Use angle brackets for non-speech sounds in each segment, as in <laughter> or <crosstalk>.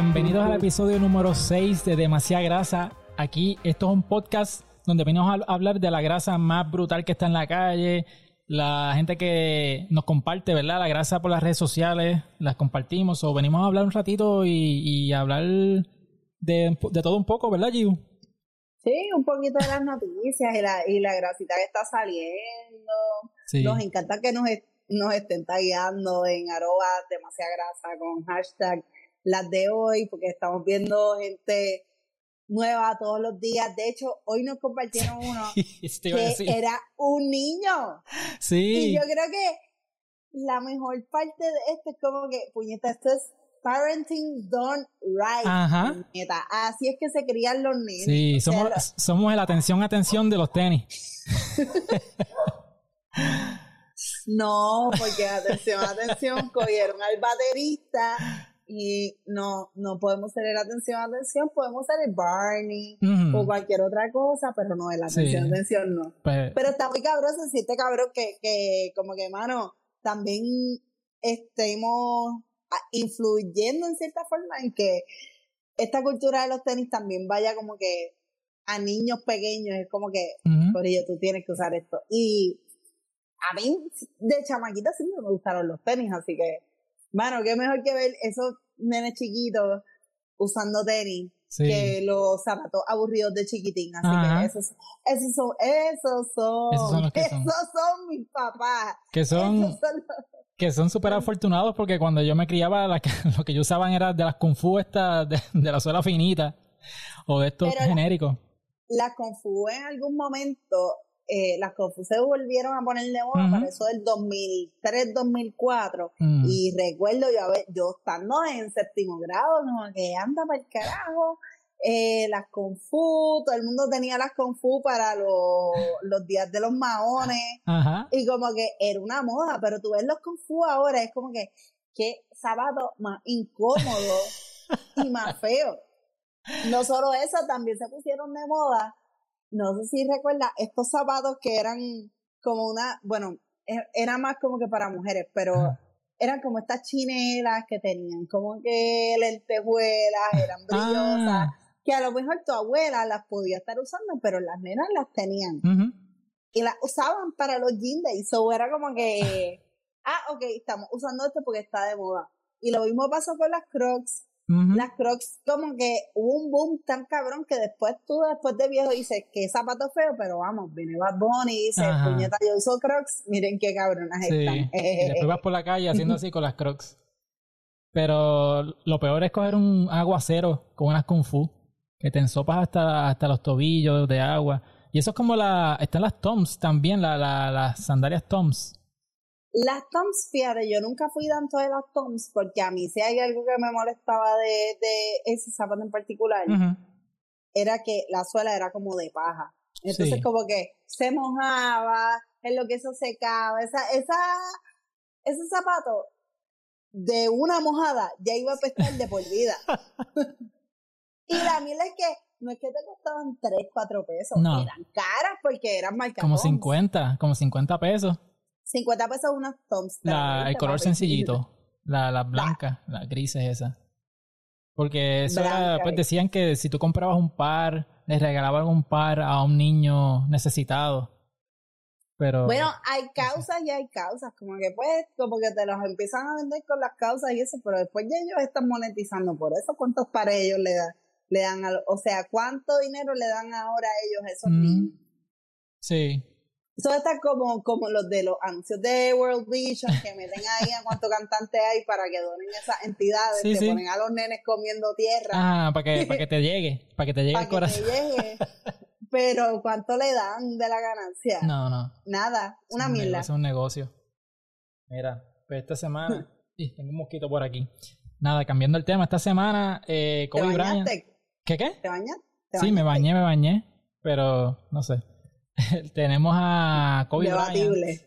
bienvenidos al episodio número 6 de Demasiada Grasa. Aquí, esto es un podcast donde venimos a hablar de la grasa más brutal que está en la calle, la gente que nos comparte, ¿verdad? La grasa por las redes sociales, las compartimos, o venimos a hablar un ratito y, hablar de, todo un poco, ¿verdad, Giu? Sí, un poquito de las noticias y la, y la grasita que está saliendo. Nos encanta que nos, nos estén tagueando en arroba demasiada grasa con hashtag las de hoy, porque estamos viendo gente nueva todos los días. De hecho, hoy nos compartieron uno <laughs> que era un niño. Sí. Y yo creo que la mejor parte de esto es como que, puñeta, esto es parenting done right. Ajá. Puñeta. Así es que se crían los niños. Sí, somos, somos el atención, atención de los tenis. <laughs> no, porque atención, atención, cogieron al baterista y no, no podemos el atención, atención, podemos ser el Barney o cualquier otra cosa, pero no el atención, atención no. Pues pero está muy cabrón, se cabrón que, que como que, mano, también estemos influyendo en cierta forma en que esta cultura de los tenis también vaya como que a niños pequeños, es como que, por ello tú tienes que usar esto. Y a mí, de chamaquita sí me gustaron los tenis, así que bueno, qué mejor que ver esos nenes chiquitos usando tenis que los zapatos aburridos de chiquitín. Así que esos, esos son, esos son, esos son, esos son, mis papás. Que son, que son súper afortunados porque cuando yo me criaba, <laughs> lo que yo usaban era de las Kung Fu estas, de, la suela finita o de estos genéricos. Las Kung Fu en algún momento eh, las Confu se volvieron a poner de moda para eso del 2003, 2004. Mm. Y recuerdo yo, yo estando en séptimo grado, como que anda para el carajo. Eh, las Confu, todo el mundo tenía las Confu para los, días de los maones. Y como que era una moda, pero tú ves los Confu ahora, es como que, qué zapato más incómodo <laughs> y más feo. No solo eso, también se pusieron de moda no sé si recuerda, estos zapatos que eran como una, bueno, e, era más como que para mujeres, pero eran como estas chinelas que tenían como que lentejuelas, eran brillosas, ah. que a lo mejor tu abuela las podía estar usando, pero las nenas las tenían. Y las usaban para los jeans y so era como que, <laughs> ah, ok, estamos usando esto porque está de moda. Y lo mismo pasó con las crocs, las crocs como que hubo un boom tan cabrón que después tú, después de viejo, dices, que zapato feo, pero vamos, viene Bad Bunny y dice, puñeta, yo uso crocs, miren qué cabronas están. y después vas por la calle haciendo así con las crocs. Pero lo peor es coger un aguacero con unas kung fu, que te ensopas hasta, hasta los tobillos de agua. Y eso es como la, están las Toms también, la, la, las sandalias Toms. Las Toms, fíjate, yo nunca fui tanto de las Toms porque a mí si hay algo que me molestaba de, de ese zapato en particular, era que la suela era como de paja. Entonces como que se mojaba, en lo que eso secaba, esa, esa, ese zapato de una mojada ya iba a pestar de por vida. <laughs> y la mil es que no es que te costaban 3, 4 pesos, eran caras porque eran marcadas. Como 50, como 50 pesos. 50 pesos unas Toms. el color sencillito. La, la blanca, la gris es esa. Porque eso era, pues decían que si tú comprabas un par, le regalaban un par a un niño necesitado. Pero. Bueno, hay causas y hay causas. Como que pues, como que te los empiezan a vender con las causas y eso, pero después ya ellos están monetizando por eso. ¿Cuántos pares ellos le dan? Le dan o sea, ¿cuánto dinero le dan ahora a ellos a esos mm. niños? Sí. Eso está como, como los de los anuncios de World Vision <laughs> que meten ahí a cuánto cantante hay para que donen esas entidades, te ponen a los nenes comiendo tierra. Ah, para que, para que te llegue, para que te llegue <laughs> el corazón. Que te llegue. <laughs> Pero ¿cuánto le dan de la ganancia? No, no. Nada, una mierda. Es un negocio. Mira, pues esta semana, y tengo un mosquito por aquí. Nada, cambiando el tema, esta semana, eh, Kobe Bryant. ¿Qué qué? ¿Te bañaste? sí, me bañé, me bañé, pero no sé. <laughs> Tenemos a Kobe Debatible.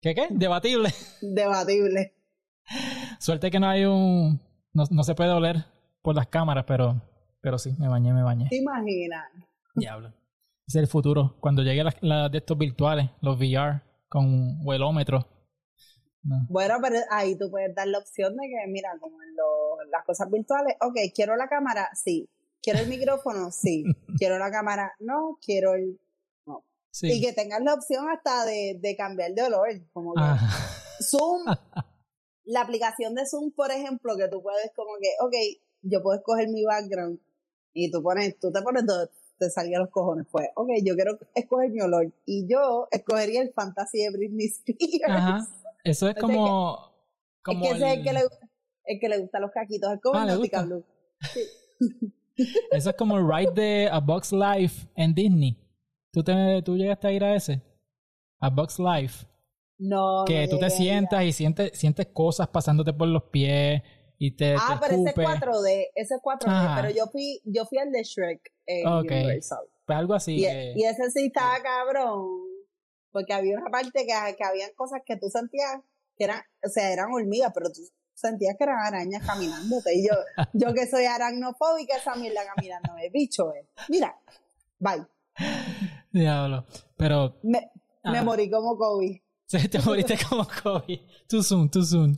¿Qué qué? Debatible. <laughs> Debatible. Suerte que no hay un... No, se puede oler por las cámaras, pero, pero sí, me bañé, me bañé. ¿Te imaginas? Diablo. Ese es el futuro. Cuando llegue la, de estos virtuales, los VR, con vuelómetro. Bueno, pero ahí tú puedes dar la opción de que, mira, como en las cosas virtuales, ok, quiero la cámara, sí. Quiero el micrófono, sí. <laughs> Quiero la cámara, no. Quiero el, Y que tengas la opción hasta de, de cambiar de olor, como que Zoom, <laughs> la aplicación de Zoom, por ejemplo, que tú puedes como que, ok, yo puedo escoger mi background y tú pones, tú te pones todo, te salían los cojones. Pues, ok, yo quiero escoger mi olor. Y yo escogería el fantasy de Britney Spears. Ajá. Eso es <laughs> como. como es que ese es el que le, el que le gusta los caquitos. Es como ah, el Blue. <laughs> Eso es como el ride de A Box Life en Disney. ¿Tú, te, ¿Tú llegaste a ir a ese? A Box Life. No. Que tú te sientas y sientes, sientes cosas pasándote por los pies y te. Ah, pero ese es 4D. Ese es 4D. Pero yo fui, yo fui al de Shrek en Universal. Pues algo así. Y, y ese sí estaba cabrón. Porque había una parte que, que habían cosas que tú sentías que eran, o sea, eran hormigas, pero tú sentías que eran arañas caminándote. Y yo, <laughs> yo que soy aracnofóbica, esa mierda caminándome. Bicho, eh. Mira, bye. <laughs> Diablo. Pero. Me, me morí como Kobe. Sí, te moriste como Kobe. Too soon, too soon.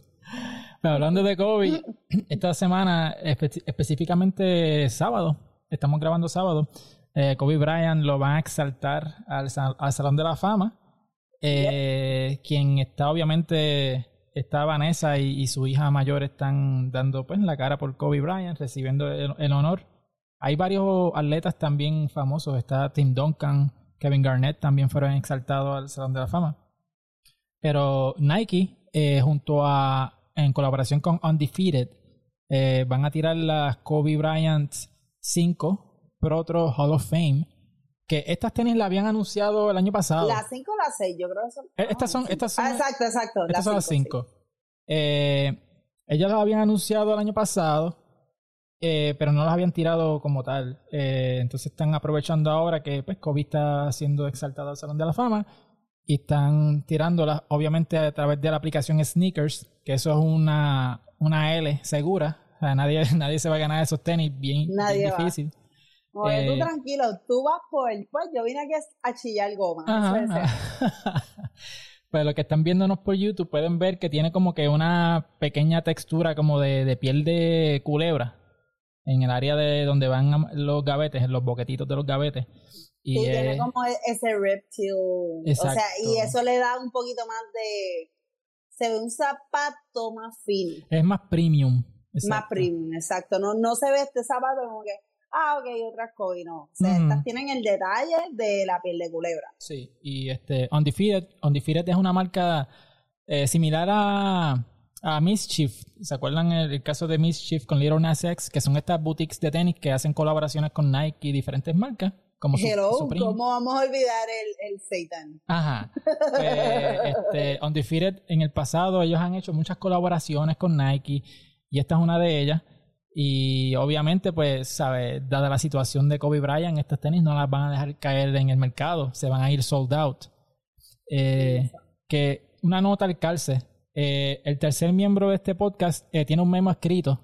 Pero hablando de Kobe, esta semana, específicamente sábado, estamos grabando sábado, eh, Kobe Bryant lo van a exaltar al, al Salón de la Fama. Eh, quien está obviamente está Vanessa y, su hija mayor están dando pues la cara por Kobe Bryant, recibiendo el, honor. Hay varios atletas también famosos, está Tim Duncan, Kevin Garnett también fueron exaltados al Salón de la Fama. Pero Nike, eh, junto a, en colaboración con Undefeated, eh, van a tirar las Kobe Bryant 5 Pro otro Hall of Fame. Que estas tenis la habían anunciado el año pasado. Las 5 o las 6, yo creo que son. Eh, estas son, estas son. Ah, exacto, exacto. Estas son las 5. Eh, ellas las habían anunciado el año pasado, eh, pero no las habían tirado como tal. Eh, entonces están aprovechando ahora que pues, Kobe está siendo exaltado al Salón de la Fama y están tirándolas, obviamente, a través de la aplicación Sneakers, que eso es una, una L segura. O sea, nadie, <laughs> nadie se va a ganar esos tenis bien, difícil. Oye, tú tranquilo, tú vas por el... Pues yo vine aquí a chillar goma. <laughs> Pues lo que están viéndonos por YouTube pueden ver que tiene como que una pequeña textura como de, de piel de culebra en el área de donde van los gavetes, en los boquetitos de los gavetes. Y tiene como e-, ese reptil. O sea, y eso le da un poquito más de. Se ve un zapato más fino. Es más premium. Más premium, exacto. No, no se ve este zapato como que ah, ok, otras Kobe, no. O sea, estas tienen el detalle de la piel de culebra. Sí, y este, Undefeated, Undefeated es una marca eh, similar a, a Mischief. ¿Se acuerdan el, caso de Mischief con Little Nas X? Que son estas boutiques de tenis que hacen colaboraciones con Nike y diferentes marcas. Como Hello, ¿cómo vamos a olvidar el, el Satan? Ajá. Pues, este, <laughs> Undefeated, en el pasado ellos han hecho muchas colaboraciones con Nike y esta es una de ellas. Y obviamente, pues, ¿sabes? Dada la situación de Kobe Bryant, estas tenis no las van a dejar caer en el mercado, se van a ir sold out. Eh, que una nota al calce. Eh, el tercer miembro de este podcast eh, tiene un memo escrito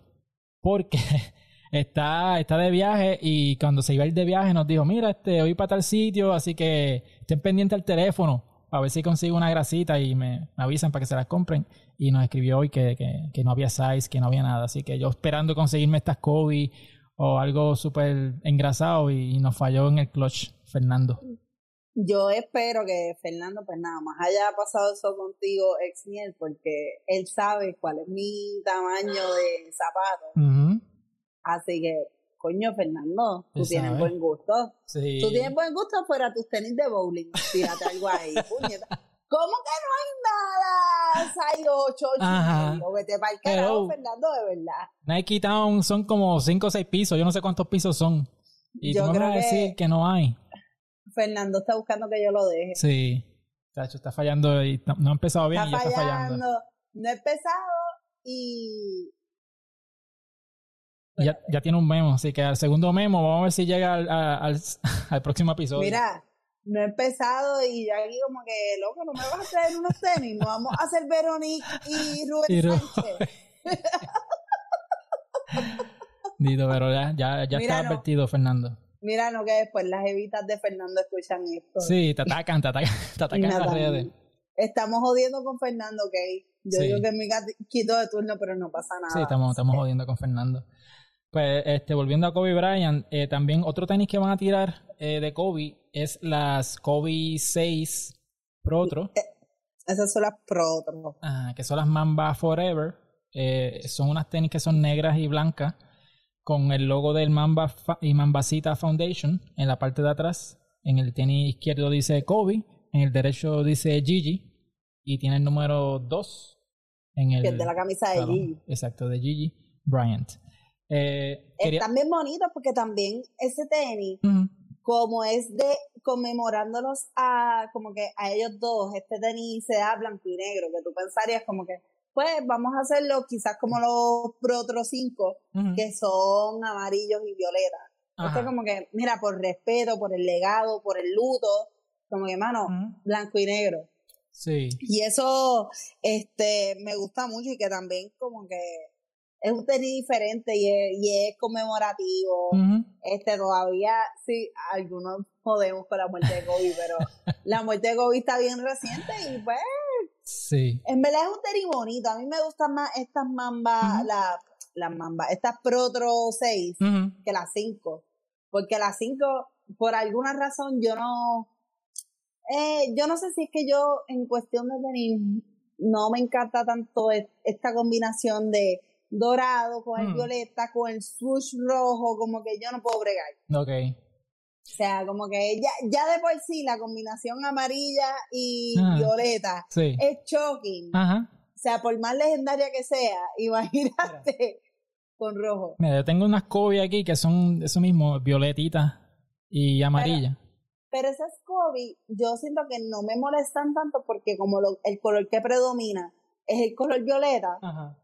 porque <laughs> está, está de viaje y cuando se iba a ir de viaje nos dijo, mira, este, voy para tal sitio, así que estén pendientes al teléfono a ver si consigo una grasita y me, avisan para que se las compren. Y nos escribió hoy que, que, no había size, que no había nada. Así que yo esperando conseguirme estas Kobe o algo súper engrasado y, nos falló en el clutch, Fernando. Yo espero que Fernando, pues nada más haya pasado eso contigo, ex miel, porque él sabe cuál es mi tamaño de zapato. Así que coño, Fernando, tú tienes buen gusto. Sí. Tú tienes buen gusto fuera tus tenis de bowling. Tírate algo ahí, <laughs> puñeta. ¿Cómo que no hay nada? Hay 8, 8 o vete para el carajo, Fernando, de verdad. Nike Town son como 5 o 6 pisos, yo no sé cuántos pisos son. Y yo tú me vas a decir que no hay. Fernando está buscando que yo lo deje. Sí. Tacho, está fallando y no ha empezado bien y ya está fallando. No he empezado y ya, ya tiene un memo, así que al segundo memo vamos a ver si llega al, <laughs> al, próximo episodio. Mira, no he empezado y ya aquí como que, loco, no me vas a traer unos tenis, no vamos a hacer Veronique y Rubén Sánchez. <laughs> Dito, pero ya, ya, ya está advertido, Fernando. Mira, no que después las evitas de Fernando escuchan esto. Sí, te atacan, te atacan, te atacan las redes. estamos jodiendo con Fernando, ok. Yo digo que es mi quito de turno, pero no pasa nada. Sí, estamos, estamos jodiendo con Fernando. Pues este, volviendo a Kobe Bryant, eh, también otro tenis que van a tirar eh, de Kobe es las Kobe 6 Pro Otro. Eh, esas son las Pro Otro. Ah, que son las Mamba Forever. son unas tenis que son negras y blancas con el logo del Mamba y Mambasita Foundation en la parte de atrás. En el tenis izquierdo dice Kobe, en el derecho dice Gigi y tiene el número 2 en el... Que es de la camisa de Gigi. Exacto, de Gigi Bryant. Eh, Están bien bonitos porque también ese tenis, como es de conmemorándolos a como que a ellos dos, este tenis se da blanco y negro, que tú pensarías como que, pues vamos a hacerlo quizás como los Pro Otro 5, que son amarillos y violetas. Esto como que, mira, por respeto, por el legado, por el luto, como que, mano, blanco y negro. Sí. Y eso, este, me gusta mucho y que también como que es un tenis diferente y es, y es conmemorativo. Este, todavía, sí, algunos podemos con la muerte de Kobe, pero <laughs> la muerte de Kobe está bien reciente y pues. Sí. En verdad es un tenis bonito. A mí me gustan más estas mambas, las mambas, estas Protro 6 que las 5. Porque las 5, por alguna razón, yo no. Eh, yo no sé si es que yo, en cuestión de tenis, no me encanta tanto esta combinación de dorado, con el mm. violeta, con el swoosh rojo, como que yo no puedo bregar. Ok. O sea, como que ya, ya de por sí la combinación amarilla y ah, violeta es shocking. Ajá. O sea, por más legendaria que sea, <laughs> imagínate con rojo. Mira, yo tengo unas Kobe aquí que son eso mismo, violetita y amarilla. Pero, esas Kobe, yo siento que no me molestan tanto porque como el color que predomina es el color violeta. Ajá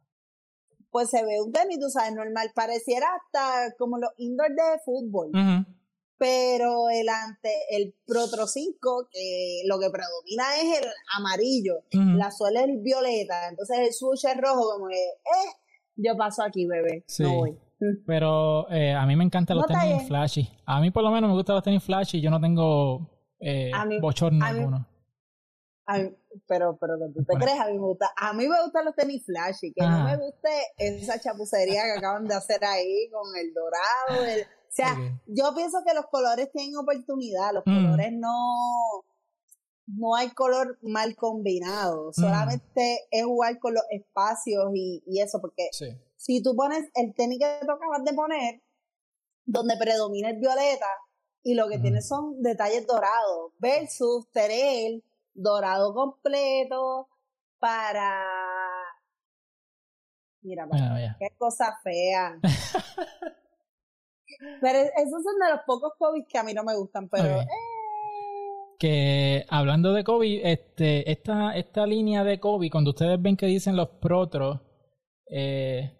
pues se ve un tenis, tú sabes, normal. Pareciera hasta como los indoors de fútbol. Pero el ante, el Protro 5, que lo que predomina es el amarillo, la suela es el violeta, entonces el swoosh es rojo, como que, eh, yo paso aquí, bebé, no voy. Pero eh, a mí me encantan los tenis flashy. A mí por lo menos me gustan los tenis flashy, yo no tengo eh, bochorno alguno. Pero, pero tú te crees, a mí me gusta, a mí me gustan los tenis flashy, que no me guste esa chapucería que acaban de hacer ahí con el dorado, o sea, yo pienso que los colores tienen oportunidad, los mm. colores no, no hay color mal combinado, mm. solamente es jugar con los espacios y, y eso, porque si tú pones el tenis que tú acabas de poner, donde predomina el violeta, y lo que tiene son detalles dorados, versus tener dorado completo para... Mira, qué cosa fea. <laughs> pero esos son de los pocos COVID que a mí no me gustan, pero... Eh. Que hablando de COVID, este, esta, esta línea de COVID, cuando ustedes ven que dicen los Protros, eh,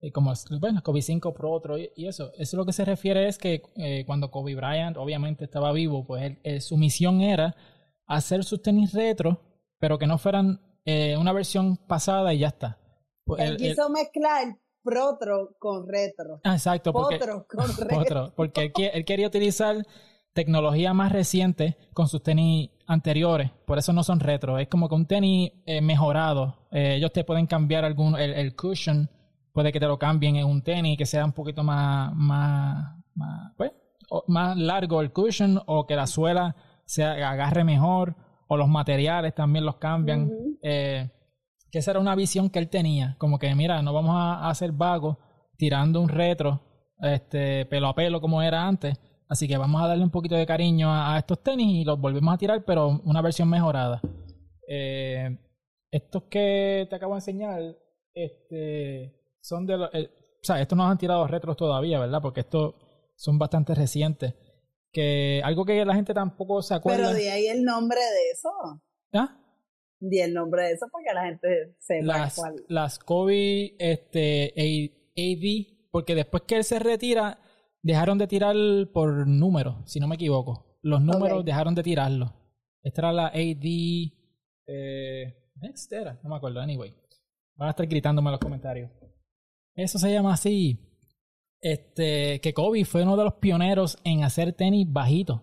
eh, como bueno, COVID 5 Protro y, y, eso, eso lo que se refiere es que eh, cuando Kobe Bryant obviamente estaba vivo, pues su misión era hacer sus tenis retro, pero que no fueran una versión pasada y ya está. Pues él quiso mezclar protro con retro. Exacto. Porque, con <laughs> retro. porque él, quería utilizar tecnología más reciente con sus tenis anteriores. Por eso no son retro. Es como que un tenis eh, mejorado. Eh, ellos te pueden cambiar algún, el, cushion. Puede que te lo cambien en un tenis que sea un poquito más, más, más, pues, más largo el cushion o que la suela se agarre mejor o los materiales también los cambian. Eh, que esa era una visión que él tenía, como que mira, no vamos a, hacer vagos tirando un retro este pelo a pelo como era antes, así que vamos a darle un poquito de cariño a, estos tenis y los volvemos a tirar, pero una versión mejorada. Eh, estos que te acabo de enseñar, este, son de los, eh, o sea, estos no han tirado retros todavía, ¿verdad? Porque estos son bastante recientes que algo que la gente tampoco se acuerda. Pero de ahí el nombre de eso. ¿Ah? Di el nombre de eso porque la gente se las, cuál. Las COVID este, AD, porque después que él se retira, dejaron de tirar por números, si no me equivoco. Los números dejaron de tirarlo. Esta era la AD. Eh, next era, no me acuerdo, anyway. Van a estar gritándome en los comentarios. Eso se llama así este, que Kobe fue uno de los pioneros en hacer tenis bajitos.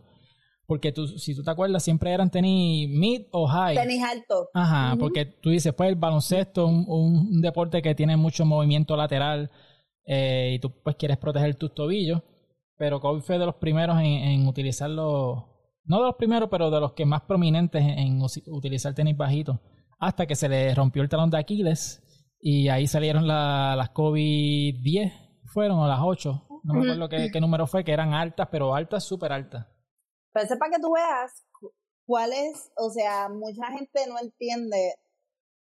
Porque tú, si tú te acuerdas, siempre eran tenis mid o high. Tenis alto. Ajá, porque tú dices, pues el baloncesto, un, un, deporte que tiene mucho movimiento lateral eh, y tú pues quieres proteger tus tobillos, pero Kobe fue de los primeros en, en utilizarlo, no de los primeros, pero de los que más prominentes en, utilizar tenis bajitos, hasta que se le rompió el talón de Aquiles y ahí salieron las Kobe 10, fueron o las 8, no me acuerdo qué, qué número fue, que eran altas, pero altas, súper altas. Pero para que tú veas cuál es, o sea, mucha gente no entiende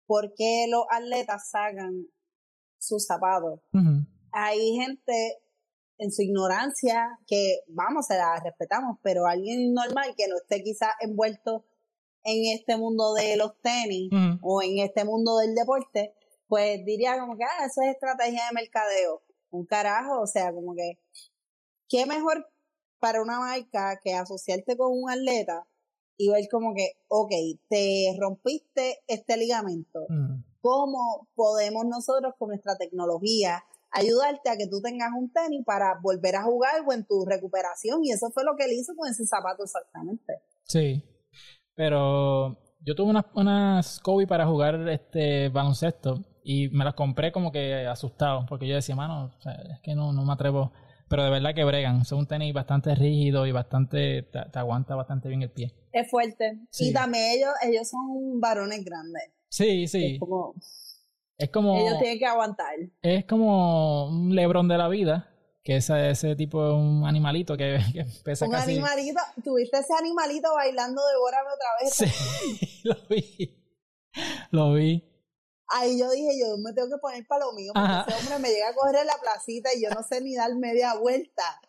por qué los atletas sacan sus zapatos. Hay gente en su ignorancia que, vamos, se la respetamos, pero alguien normal que no esté quizás envuelto en este mundo de los tenis o en este mundo del deporte, pues diría como que, ah, eso es estrategia de mercadeo. Un carajo, o sea, como que, ¿qué mejor para una marca que asociarte con un atleta y ver como que, ok, te rompiste este ligamento. Mm. ¿Cómo podemos nosotros con nuestra tecnología ayudarte a que tú tengas un tenis para volver a jugar o en tu recuperación? Y eso fue lo que él hizo con ese zapato exactamente. Sí, pero yo tuve unas, unas Kobe para jugar este baloncesto y me las compré como que asustado porque yo decía, mano, es que no, no me atrevo pero de verdad que bregan. Son un tenis bastante rígido y bastante, te, aguanta bastante bien el pie. Es fuerte. Y también ellos, ellos son varones grandes. Sí, sí. Es como, es como... Ellos tienen que aguantar. Es como un lebrón de la vida. Que ese, ese tipo de un animalito que, <laughs> que pesa un animalito, tuviste ese animalito bailando de Bórame otra vez. Sí, <laughs> lo vi. Lo vi. Ahí yo dije, yo me tengo que poner para lo mío, porque ese hombre me llega a coger en la placita y yo no sé ni dar media vuelta.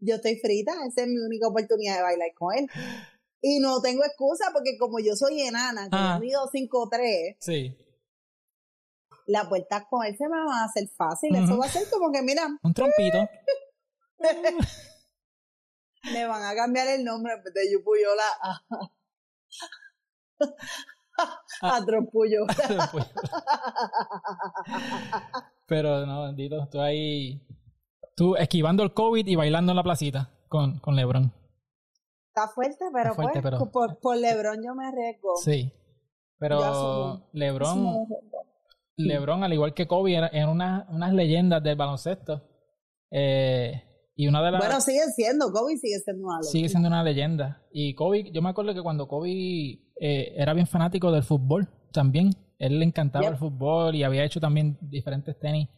Yo estoy frita, esa es mi única oportunidad de bailar con él. Y no tengo excusa porque como yo soy enana, que he mido 5'3", sí. las vueltas con él se me van a hacer fácil. Eso va a ser como que, mira... Un trompito. <laughs> me van a cambiar el nombre de Yupuyola a <laughs> <laughs> trompullo. <laughs> Pero no, bendito, tú ahí. Tú esquivando el COVID y bailando en la placita con, con Lebron. Está fuerte, pero, pues, Por, por, Lebron yo me arriesgo. Sí. Pero Lebron. Lebron, al igual que Kobe, eran una, unas leyendas del baloncesto. Eh, y una de las... Bueno, sigue siendo, Kobe sigue siendo una leyenda. Sigue siendo una leyenda. Y Kobe, yo me acuerdo que cuando Kobe eh, era bien fanático del fútbol también. Él le encantaba el fútbol y había hecho también diferentes tenis.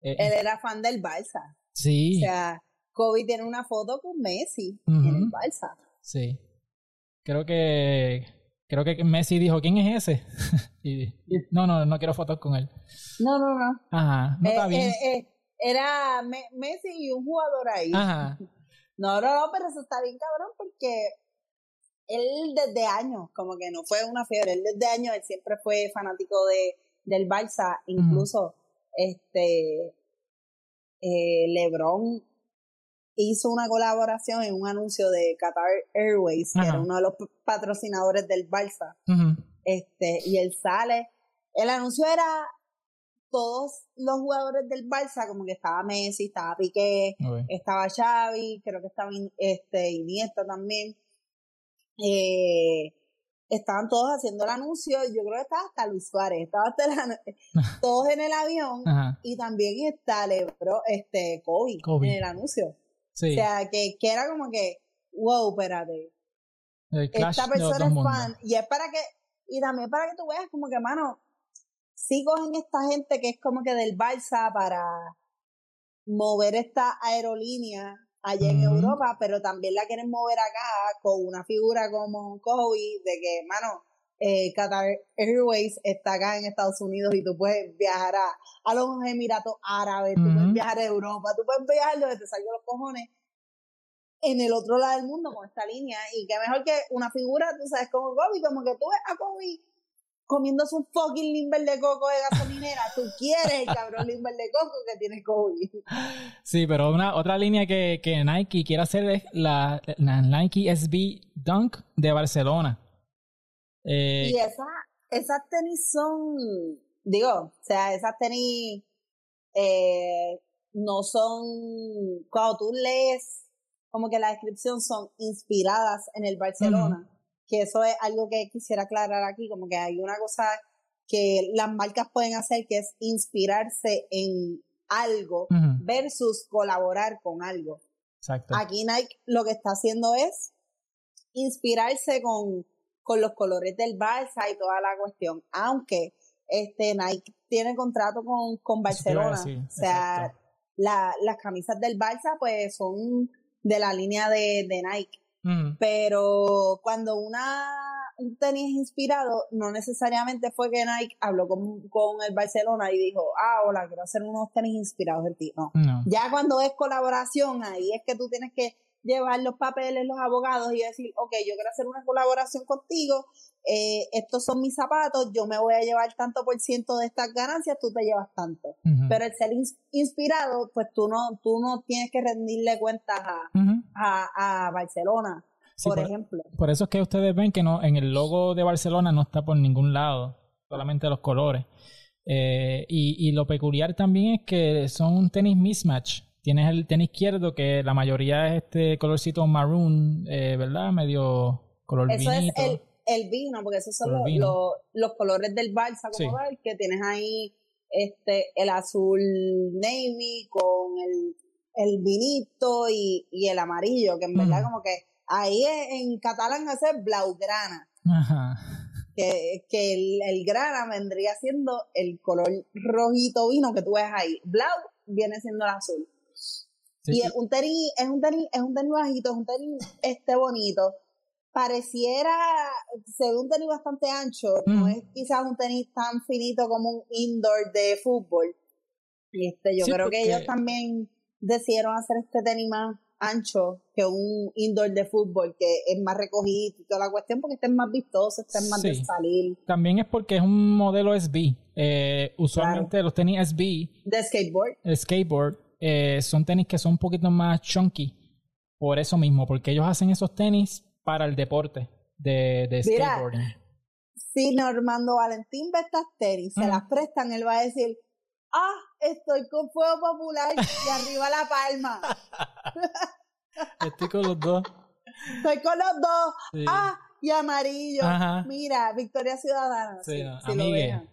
Eh, Él era fan del Balsa. Sí. O sea, Kobe tiene una foto con Messi en el Balsa. Sí. Creo que creo que Messi dijo, ¿quién es ese? <laughs> y, no, no, no quiero fotos con él. No, no, no. Ajá, no está eh, bien era Messi y un jugador ahí. Ajá. <laughs> No, no, no, pero eso está bien cabrón porque él desde años, como que no fue una fiebre, él desde años, él siempre fue fanático de, del Barça, incluso este eh, LeBron hizo una colaboración en un anuncio de Qatar Airways, que era uno de los patrocinadores del Barça. Este, y él sale, el anuncio era todos los jugadores del Barça, como que estaba Messi, estaba Piqué, estaba Xavi, creo que estaba este, Iniesta también. Eh, estaban todos haciendo el anuncio, yo creo que estaba hasta Luis Suárez, estaba hasta <laughs> todos en el avión y también está Lebro, este, Kobe, en el anuncio. O sea, que, que era como que, wow, espérate. Esta persona es fan y es para que, y también para que tú veas como que, mano, sí cogen esta gente que es como que del balsa para mover esta aerolínea allá en Europa, pero también la quieren mover acá con una figura como Kobe, de que, mano, eh, Qatar Airways está acá en Estados Unidos y tú puedes viajar a, los Emiratos Árabes, tú puedes viajar a Europa, tú puedes viajar donde te salgan los cojones en el otro lado del mundo con esta línea. Y qué mejor que una figura, tú sabes, como Kobe, como que tú ves a Kobe comiéndose un fucking limber de coco de gasolinera. Tú quieres el cabrón limber de coco que tiene COVID. Sí, pero una otra línea que, que Nike quiere hacer es la, Nike SB Dunk de Barcelona. Eh, y esa, esas tenis son, digo, o sea, esas tenis eh, no son, cuando tú lees como que la descripción son inspiradas en el Barcelona, que eso es algo que quisiera aclarar aquí, como que hay una cosa que las marcas pueden hacer que es inspirarse en algo versus colaborar con algo. Exacto. Aquí Nike lo que está haciendo es inspirarse con, con los colores del Barça y toda la cuestión, aunque este Nike tiene contrato con, con Barcelona, o sea, la, las camisas del Barça pues son de la línea de, de Nike. Pero cuando una un tenis inspirado, no necesariamente fue que Nike habló con, con, el Barcelona y dijo, ah, hola, quiero hacer unos tenis inspirados de ti. no. Ya cuando es colaboración, ahí es que tú tienes que llevar los papeles, los abogados y decir, ok, yo quiero hacer una colaboración contigo, eh, estos son mis zapatos, yo me voy a llevar tanto por ciento de estas ganancias, tú te llevas tanto. Pero el ser inspirado, pues tú no, tú no tienes que rendirle cuentas a, a, Barcelona, por, ejemplo. Por eso es que ustedes ven que no, en el logo de Barcelona no está por ningún lado, solamente los colores. Eh, y, y lo peculiar también es que son un tenis mismatch. Tienes el tenis izquierdo que la mayoría es este colorcito maroon, eh, ¿verdad? Medio color Eso es el, el vino, porque esos son los, los, colores del balsa como que tienes ahí este el azul navy con el, el vinito y, y el amarillo, que en verdad como que ahí en catalán es blaugrana. Ajá. Que, que el, el, grana vendría siendo el color rojito vino que tú ves ahí. Blau viene siendo el azul. Y es un tenis, es un tenis, es un tenis bajito, es un tenis este bonito pareciera, se ve un tenis bastante ancho, no es quizás un tenis tan finito como un indoor de fútbol. Este, yo creo que ellos también decidieron hacer este tenis más ancho que un indoor de fútbol, que es más recogido y toda la cuestión, porque este es más vistoso, este es más de salir. También es porque es un modelo SB. Eh, usualmente los tenis SB. De skateboard. Skateboard. Eh, son tenis que son un poquito más chunky. Por eso mismo, porque ellos hacen esos tenis para el deporte de, de skateboarding. Si Normando Valentín ve estas tenis, se las prestan, él va a decir, ah, estoy con Fuego Popular y arriba la palma. <laughs> estoy con los dos. Estoy con los dos. Ah, y amarillo. Mira, Victoria Ciudadana. Sí,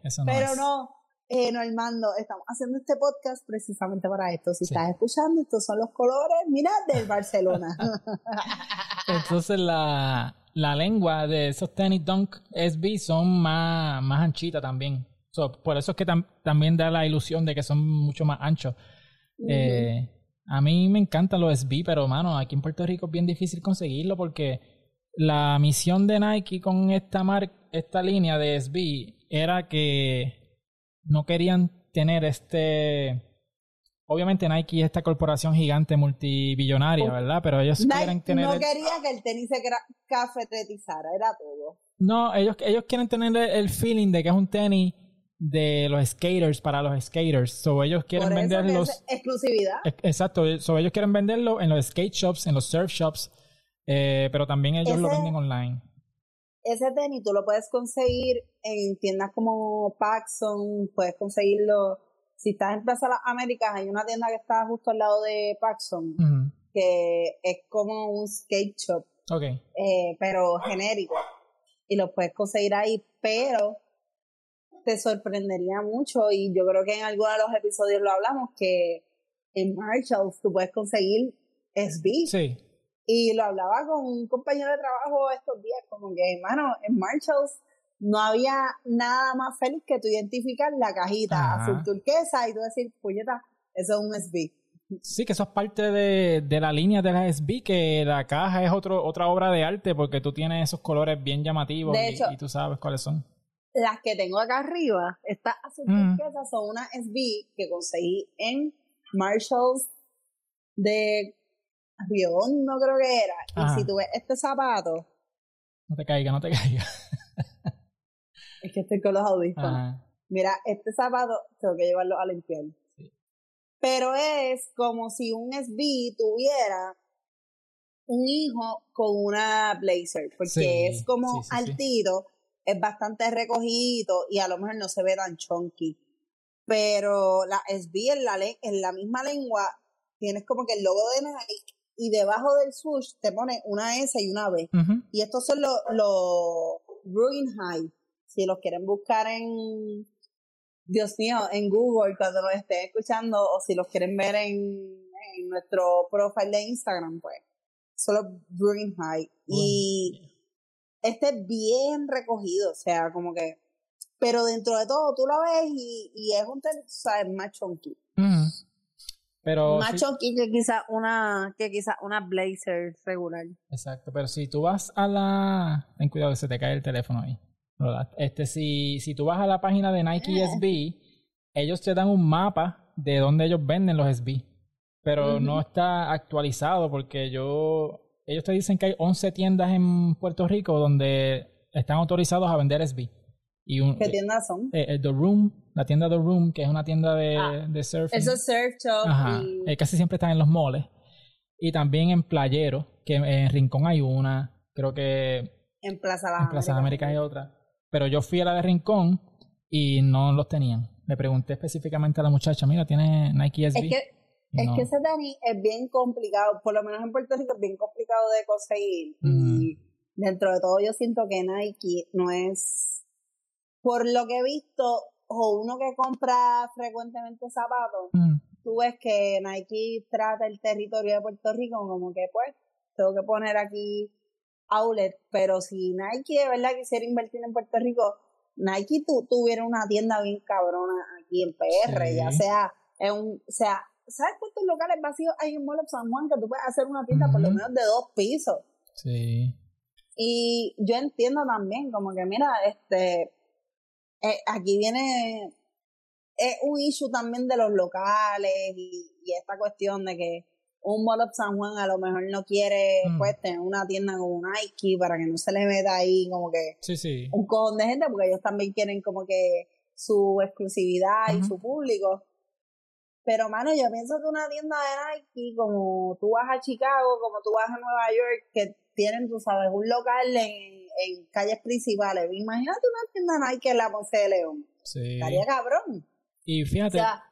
eso no Pero no, eh, Normando, estamos haciendo este podcast precisamente para esto. Si estás escuchando, estos son los colores, mira, del Barcelona. <laughs> Entonces la, la lengua de esos tenis Dunk SB son más, más anchitas también. por eso es que también da la ilusión de que son mucho más anchos. Eh, a mí me encantan los SB, pero mano, aquí en Puerto Rico es bien difícil conseguirlo porque la misión de Nike con esta marca, esta línea de SB era que no querían tener este Obviamente Nike es esta corporación gigante multibillonaria, ¿verdad? Pero ellos quieren tener... No quería que el tenis se cafetizara, era todo. No, ellos, ellos quieren tener el feeling de que es un tenis de los skaters para los skaters. So ellos quieren venderlo. exclusividad. Exacto. So ellos quieren venderlo en los skate shops, en los surf shops, eh, pero también ellos lo venden online. Ese tenis tú lo puedes conseguir en tiendas como Paxson, puedes conseguirlo si estás en Plaza Las Américas, hay una tienda que está justo al lado de Paxson, que es como un skate shop, okay. Eh, pero genérico. Y lo puedes conseguir ahí, pero te sorprendería mucho, y yo creo que en alguno de los episodios lo hablamos, que en Marshalls tú puedes conseguir SB. Sí. Y lo hablaba con un compañero de trabajo estos días, como que, hermano, en Marshalls no había nada más feliz que tú identificar la cajita azul turquesa y tú decir, puñeta, eso es un SB. Sí, que eso es parte de, de, la línea de la SB, que la caja es otro, otra obra de arte porque tú tienes esos colores bien llamativos y, tú sabes cuáles son. Las que tengo acá arriba, estas azul mm. turquesas son una SB que conseguí en Marshalls de no creo que era. Y si tú ves este zapato... No te caiga, no te caiga. <laughs> Es que estoy con los audífonos. Mira, este zapato tengo que llevarlo a limpiar. Pero es como si un SB tuviera un hijo con una blazer, porque es como altito, es bastante recogido y a lo mejor no se ve tan chunky. Pero la SB en la, en la misma lengua tienes como que el logo de Nike y debajo del swoosh te pone una S y una B. Y estos son los, los Ruin High. Si los quieren buscar en, Dios mío, en Google cuando los estén escuchando o si los quieren ver en, nuestro profile de Instagram, pues, solo Ruin High. Y este es bien recogido, o sea, como que, pero dentro de todo tú lo ves y, y es un tenis, más chunky. Pero más chunky que quizá una que quizá una blazer regular. Exacto, pero si tú vas a la ten cuidado que se te cae el teléfono ahí. Este si si tú vas a la página de Nike eh. SB, ellos te dan un mapa de dónde ellos venden los SB, pero no está actualizado porque yo ellos te dicen que hay 11 tiendas en Puerto Rico donde están autorizados a vender SB. Y ¿Qué tiendas son? Eh, eh, The Room, la tienda The Room, que es una tienda de, ah, de surfing. Eso es surf shop. Ajá. Eh, casi siempre están en los moles. Y también en Playero, que en Rincón hay una. Creo que. En Plaza Las En Plaza América hay otra. Pero yo fui a la de Rincón y no los tenían. Le pregunté específicamente a la muchacha, mira, tiene Nike SB. Es que es que ese tenis es bien complicado, por lo menos en Puerto Rico es bien complicado de conseguir. Y dentro de todo yo siento que Nike no es, por lo que he visto, o uno que compra frecuentemente zapatos, tú ves que Nike trata el territorio de Puerto Rico como que pues tengo que poner aquí outlet, pero si Nike de verdad quisiera invertir en Puerto Rico, Nike tu, tuviera una tienda bien cabrona aquí en PR, ya sea en un, o sea, ¿sabes cuántos locales vacíos hay en Mall of San Juan que tú puedes hacer una tienda por lo menos de dos pisos? Sí. Y yo entiendo también, como que mira, este, eh, aquí viene, es un issue también de los locales y, esta cuestión de que un Mall of San Juan a lo mejor no quiere mm. pues tener una tienda como Nike para que no se le meta ahí como que sí, sí. un cojón de gente porque ellos también quieren como que su exclusividad y su público pero, mano, yo pienso que una tienda de Nike, como tú vas a Chicago, como tú vas a Nueva York, que tienen, tú sabes, un local en, en calles principales. Imagínate una tienda Nike en la Ponce de León. Sí. Estaría cabrón. Y fíjate. O sea,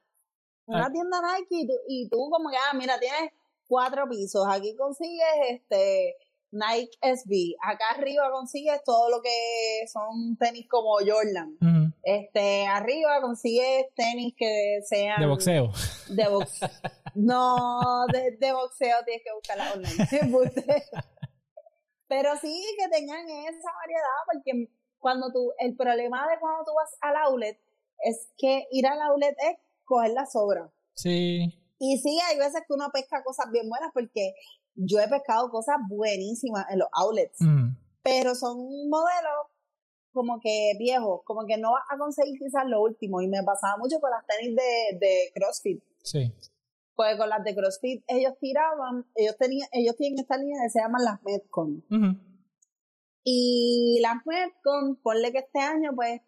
una tienda Nike y tú, y tú como que, ah, mira, tienes cuatro pisos. Aquí consigues este Nike SB. Acá arriba consigues todo lo que son tenis como Jordan. Este, arriba consigues tenis que sean... De boxeo. De boxeo. <laughs> no, de, boxeo tienes que buscarla online. <laughs> Pero sí que tengan esa variedad, porque cuando tú, el problema de cuando tú vas al outlet es que ir al outlet es coger la sobra. Sí. Y sí, hay veces que uno pesca cosas bien buenas porque yo he pescado cosas buenísimas en los outlets, mm. pero son modelos como que viejos, como que no vas a conseguir quizás lo último. Y me pasaba mucho con las tenis de, de CrossFit. Sí. Pues con las de CrossFit ellos tiraban, ellos tenían, ellos tienen esta línea que se llaman las Metcon. Y las Metcon, ponle que este año, pues,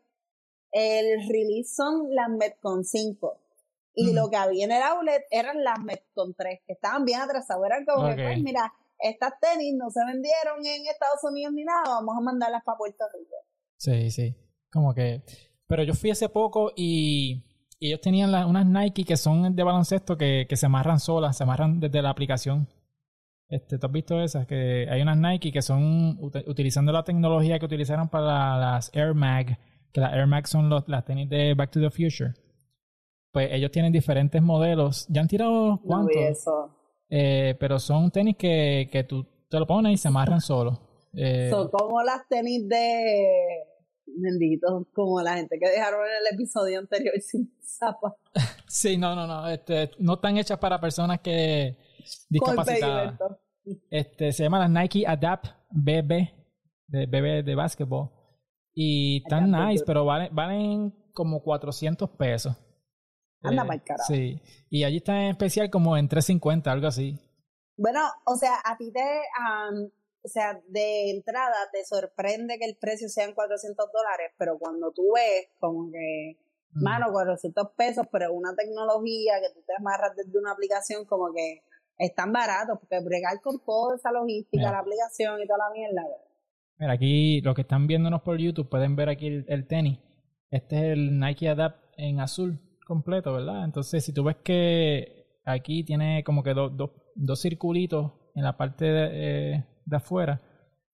el release son las Metcon 5. Y lo que había en el outlet eran las Metcon 3, que estaban bien atrasadas. Eran como que, pues, mira, estas tenis no se vendieron en Estados Unidos ni nada, vamos a mandarlas para Puerto Rico. Sí, sí. Como que. Pero yo fui hace poco y, ellos tenían unas Nike que son de baloncesto que, que se amarran solas, se amarran desde la aplicación. Este, ¿Tú has visto esas? Que hay unas Nike que son utilizando la tecnología que utilizaron para las Air Mag, que las Air Mag son los, las tenis de Back to the Future. Pues ellos tienen diferentes modelos. Ya han tirado cuántos. eso. Eh, pero son tenis que, que tú te lo pones y se amarran solos. Eh, son como las tenis de benditos, como la gente que dejaron en el episodio anterior <laughs> sin zapatos. sí, no, no, no, este, no están hechas para personas que discapacitadas. Este, se llaman las Nike Adapt BB, de BB de básquetbol. Y están nice, pero valen, valen como 400 pesos. Anda eh, carajo. Sí. Y allí está en especial como en 350, algo así. Bueno, o sea, a ti te, o sea, de entrada te sorprende que el precio sean 400 dólares, pero cuando tú ves como que, mm. mano, 400 pesos, pero una tecnología que tú te amarras desde una aplicación como que es tan barato, porque bregar con toda esa logística, la aplicación y toda la mierda. Mira, aquí los que están viéndonos por YouTube pueden ver aquí el, tenis. Este es el Nike Adapt en azul completo, ¿verdad? Entonces, si tú ves que aquí tiene como que dos, dos, dos circulitos en la parte de, eh, de afuera.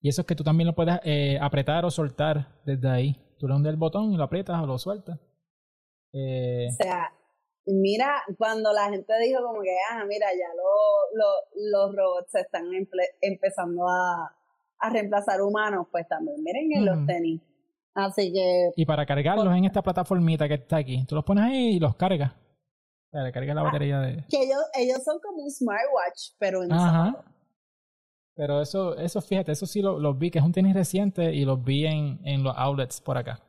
Y eso es que tú también lo puedes eh, apretar o soltar desde ahí. Tú le hundes el botón y lo aprietas o lo sueltas. Eh, o sea, mira, cuando la gente dijo como que, ah, mira, ya lo, lo, los robots se están empezando a, a, reemplazar humanos, pues también miren en los tenis. Así que... Y para cargarlos en esta plataformita que está aquí, tú los pones ahí y los cargas. O sea, le cargas la ah, batería de... Que ellos, ellos son como un smartwatch, pero en Ajá. Pero eso, eso fíjate, eso sí los lo vi, que es un tenis reciente y los vi en, en los outlets por acá.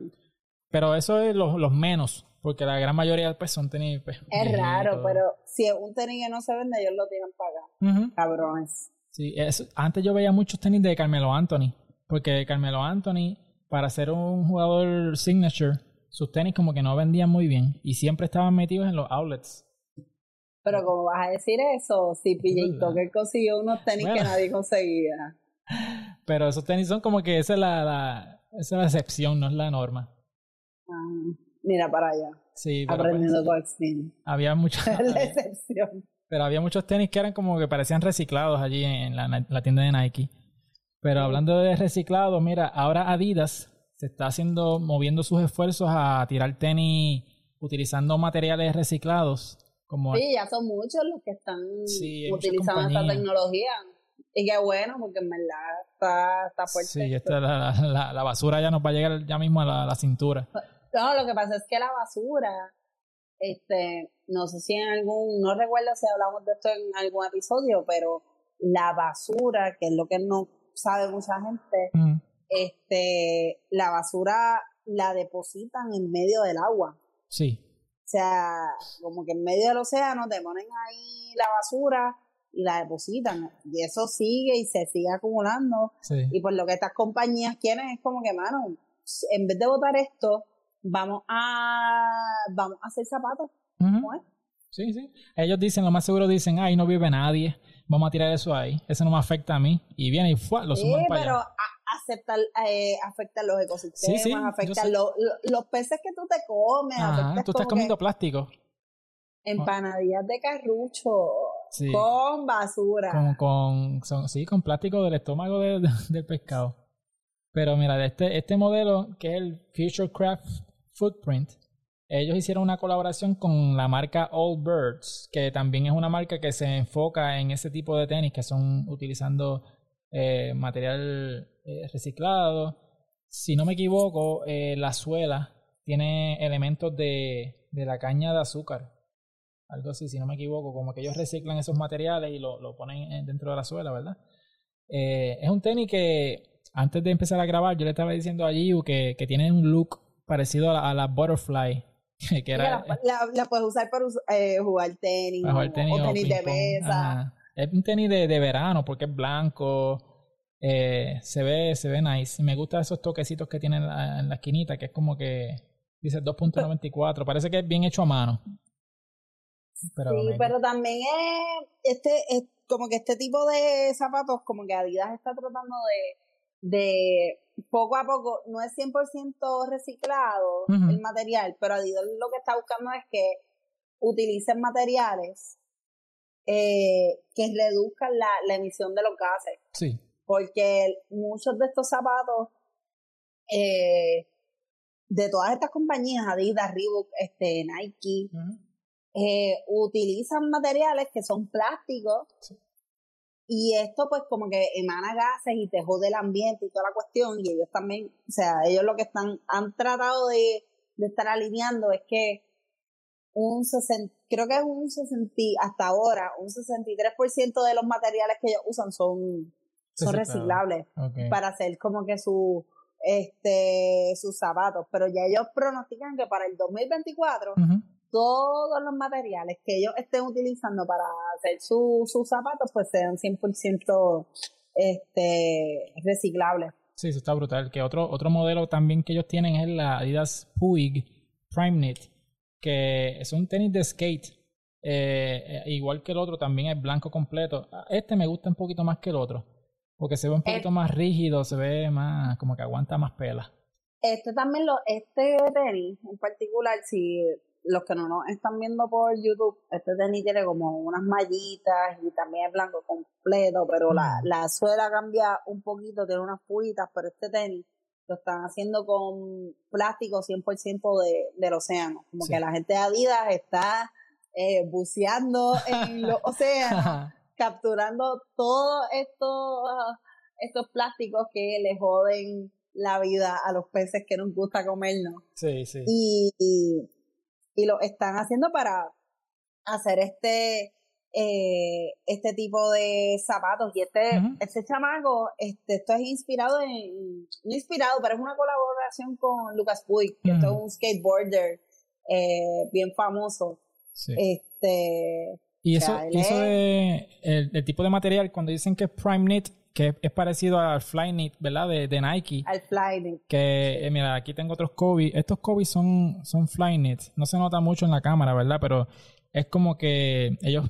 Pero eso es los, los menos, porque la gran mayoría pues son tenis. Pues, es raro, pero si es un tenis que no se vende, ellos lo tienen pagado. Cabrones. Sí, antes yo veía muchos tenis de Carmelo Anthony, porque Carmelo Anthony, para ser un jugador signature, sus tenis como que no vendían muy bien y siempre estaban metidos en los outlets. Pero como vas a decir eso, si PJ Tucker consiguió unos tenis que nadie conseguía. Pero esos tenis son como que esa es la, la, esa es la excepción, no es la norma. Ah, mira para allá. Sí, aprendiendo pues, Había muchos. <laughs> la excepción. Pero había muchos tenis que eran como que parecían reciclados allí en la, la tienda de Nike. Pero hablando de reciclado, mira, ahora Adidas se está haciendo, moviendo sus esfuerzos a tirar tenis utilizando materiales reciclados sí, ya son muchos los que están utilizando esta tecnología. Y qué bueno, porque en verdad está, está fuerte. Sí, esta, la, la, la, basura ya nos va a llegar ya mismo a la, la, cintura. No, lo que pasa es que la basura, este, no sé si en algún, no recuerdo si hablamos de esto en algún episodio, pero la basura, que es lo que no sabe mucha gente, este, la basura la depositan en medio del agua. Sí. O sea, como que en medio del océano te ponen ahí la basura y la depositan. Y eso sigue y se sigue acumulando. Y por lo que estas compañías quieren es como que, mano, en vez de botar esto, vamos a, vamos a hacer zapatos. Sí, sí. Ellos dicen, lo más seguro dicen, ahí no vive nadie, vamos a tirar eso ahí, eso no me afecta a mí. Y viene y ¡fua! lo suman para pero aceptar, eh, afecta los ecosistemas, afecta los peces que tú te comes. tú estás comiendo plástico. Empanadillas de carrucho con basura. Con, con, sí, con plástico del estómago del pescado. Pero mira, este, este modelo, que es el Future Craft Footprint, ellos hicieron una colaboración con la marca All Birds, que también es una marca que se enfoca en ese tipo de tenis que son utilizando eh, material eh, reciclado. Si no me equivoco, eh, la suela tiene elementos de, de, la caña de azúcar. Algo así, si no me equivoco, como que ellos reciclan esos materiales y lo, lo ponen dentro de la suela, ¿verdad? es un tenis que antes de empezar a grabar yo le estaba diciendo a Giu que, que tiene un look parecido a la, Butterfly. <laughs> Que era, la, puedes usar para jugar tenis, o, tenis, de mesa. Es un tenis de, de verano porque es blanco. Eh, se ve se ve nice. Me gustan esos toquecitos que tiene en la, esquinita, que es como que dice 2.94. Parece que es bien hecho a mano. Pero sí, pero también es, este, es como que este tipo de zapatos, como que Adidas está tratando de, de poco a poco, no es 100% reciclado el material, pero Adidas lo que está buscando es que utilicen materiales eh, que reduzcan la, la, emisión de los gases. Sí. Porque muchos de estos zapatos eh, de todas estas compañías, Adidas, Reebok, este, Nike, eh, utilizan materiales que son plásticos. Y esto pues como que emana gases y te jode el ambiente y toda la cuestión. Y ellos también, o sea, ellos lo que están, han tratado de, de estar alineando es que un 60, creo que es un 60, hasta ahora, un 63% de los materiales que ellos usan son, son reciclables para hacer como que su, este, sus zapatos. Pero ya ellos pronostican que para el 2024, todos los materiales que ellos estén utilizando para hacer sus zapatos, pues sean 100% este, reciclables. Sí, eso está brutal. Que otro, otro modelo también que ellos tienen es la Adidas Puig Prime Knit que es un tenis de skate. Eh, eh, igual que el otro, también es blanco completo. Este me gusta un poquito más que el otro, porque se ve un poquito más rígido, se ve más, como que aguanta más pela. Este también lo, este tenis en particular, si los que no nos están viendo por YouTube, este tenis tiene como unas mallitas y también es blanco completo, pero la, mm. la suela cambia un poquito, tiene unas puitas, pero este tenis lo están haciendo con plástico 100% de, del océano. Como que la gente de Adidas está eh, buceando en <laughs> los océanos, <laughs> capturando todos estos, estos plásticos que le joden la vida a los peces que nos gusta comernos. Sí, sí. Y, y, lo están haciendo para hacer este eh, este tipo de zapatos y este este chamaco este esto es inspirado en no inspirado pero es una colaboración con Lucas Puig que es un skateboarder eh, bien famoso este y eso, eso de, el, tipo de material cuando dicen que es prime knit que es parecido al Flyknit, ¿verdad? De, de Nike. Al Flyknit. Que, eh, mira, aquí tengo otros Kobe. Estos Kobe son, son Flyknit. No se nota mucho en la cámara, ¿verdad? Pero es como que ellos...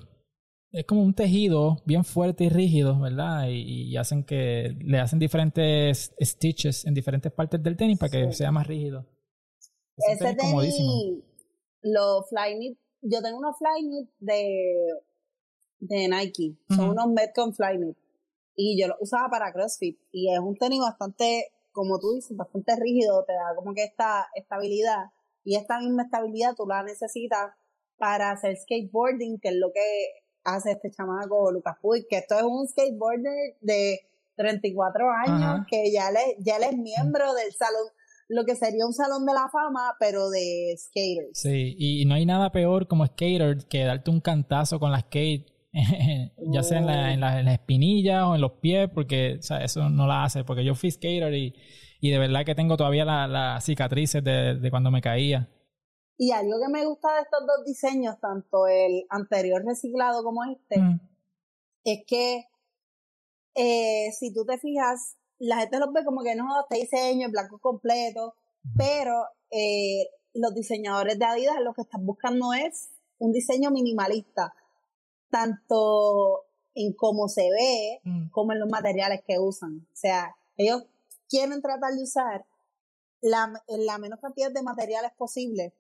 Es como un tejido bien fuerte y rígido, ¿verdad? Y, hacen que... Le hacen diferentes stitches en diferentes partes del tenis para que sea más rígido. Ese tenis, los Flyknit... Yo tengo unos Flyknit de, de Nike. Son unos Metcon Flyknit y yo lo usaba para CrossFit y es un tenis bastante, como tú dices, bastante rígido, te da como que esta estabilidad y esta misma estabilidad tú la necesitas para hacer skateboarding, que es lo que hace este chamaco Lucas Puig, que esto es un skateboarder de 34 años, que ya le, ya es miembro del salón, lo que sería un salón de la fama, pero de skaters. Sí, y no hay nada peor como skater que darte un cantazo con la skate <laughs> ya sea en, la, en, las espinillas o en los pies, porque eso no la hace, porque yo fui skater y, y de verdad que tengo todavía las la cicatrices de, de, cuando me caía. Y algo que me gusta de estos dos diseños, tanto el anterior reciclado como este, mm. es que eh, si tú te fijas, la gente los ve como que no, este diseño, es blanco completo, pero eh, los diseñadores de Adidas lo que están buscando es un diseño minimalista tanto en cómo se ve mm. como en los materiales que usan. O sea, ellos quieren tratar de usar la, la menos cantidad de materiales posible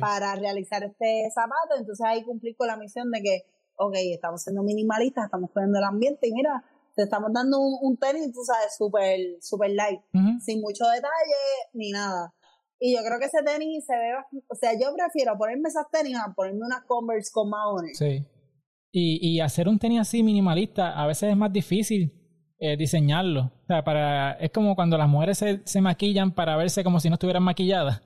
para realizar este zapato. Entonces ahí cumplir con la misión de que, ok, estamos siendo minimalistas, estamos cuidando el ambiente y mira, te estamos dando un, tenis, tú sabes, súper super light, sin mucho detalle ni nada. Y yo creo que ese tenis se ve, o sea, yo prefiero ponerme esas tenis a ponerme unas Converse con maones. Sí. Y, y hacer un tenis así minimalista a veces es más difícil eh, diseñarlo. O sea, para, es como cuando las mujeres se, se maquillan para verse como si no estuvieran maquilladas.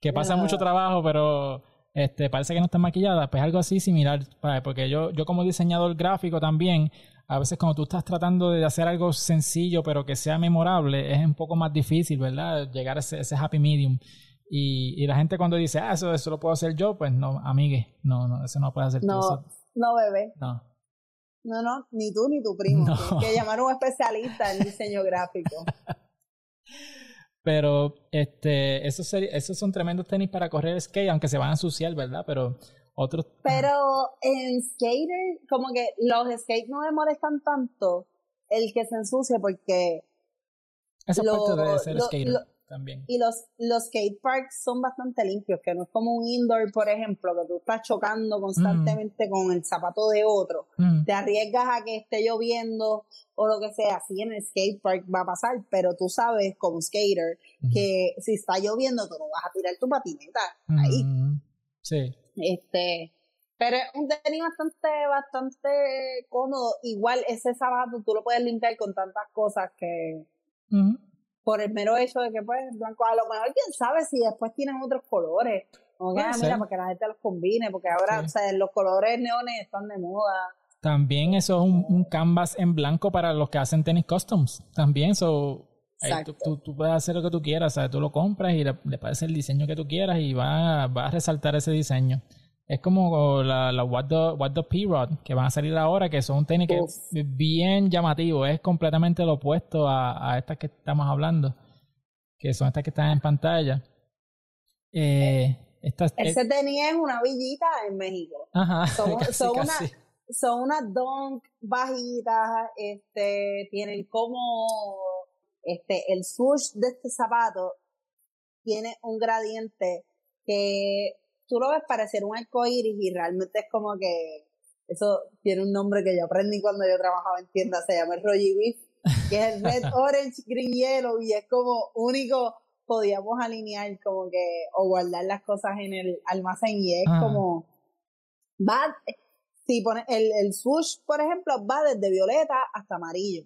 Que pasa mucho trabajo, pero este, parece que no están maquilladas. Pues algo así similar. Porque yo, yo como diseñador gráfico también, a veces cuando tú estás tratando de hacer algo sencillo pero que sea memorable, es un poco más difícil, ¿verdad? Llegar a ese, ese happy medium. Y, y, la gente cuando dice, ah, eso, eso lo puedo hacer yo, pues no, amigue, no, no, eso no puede hacer no. tú. No, bebé. No. No, no, ni tú ni tu primo. <laughs> No. que llamar a un especialista en diseño gráfico. <laughs> Pero este, esos, esos son tremendos tenis para correr skate, aunque se van a ensuciar, ¿verdad? Pero otros. Pero en skater, como que los skate no me molestan tanto el que se ensucie porque. Esa parte de ser skater. Y los, los skate parks son bastante limpios, que no es como un indoor, por ejemplo, que tú estás chocando constantemente mm. con el zapato de otro. Mm. Te arriesgas a que esté lloviendo o lo que sea. Así en el skate park va a pasar, pero tú sabes como skater que si está lloviendo tú no vas a tirar tu patineta ahí. Mm. Sí. Este, pero es un tenis bastante, bastante cómodo. Igual ese zapato tú lo puedes limpiar con tantas cosas que por el mero hecho de que pues blanco a lo mejor quién sabe si después tienen otros colores. O que, mira para que la gente los combine porque ahora o sea, los colores neones están de moda. También eso es un, canvas en blanco para los que hacen tenis customs. También so tú, tú, puedes hacer lo que tú quieras, ¿sabes? tú lo compras y le, puedes hacer el diseño que tú quieras y va, va a resaltar ese diseño. Es como la, la What the, What the P-Rod que van a salir ahora, que son un tenis que es bien llamativo. Es completamente lo opuesto a, a, estas que estamos hablando, que son estas que están en pantalla. Eh, estas, Ese tenis es una villita en México. Ajá, <laughs> son, son, Una, son unas donk bajitas, este, tienen como este, el swoosh de este zapato tiene un gradiente que tú lo ves parecer un arcoíris y realmente es como que eso tiene un nombre que yo aprendí cuando yo trabajaba en tiendas, se llama el Beef, que es el Red, <laughs> Orange, Green, Yellow y es como único podíamos alinear como que o guardar las cosas en el almacén y es ah. como va si pone el, el swoosh por ejemplo va desde violeta hasta amarillo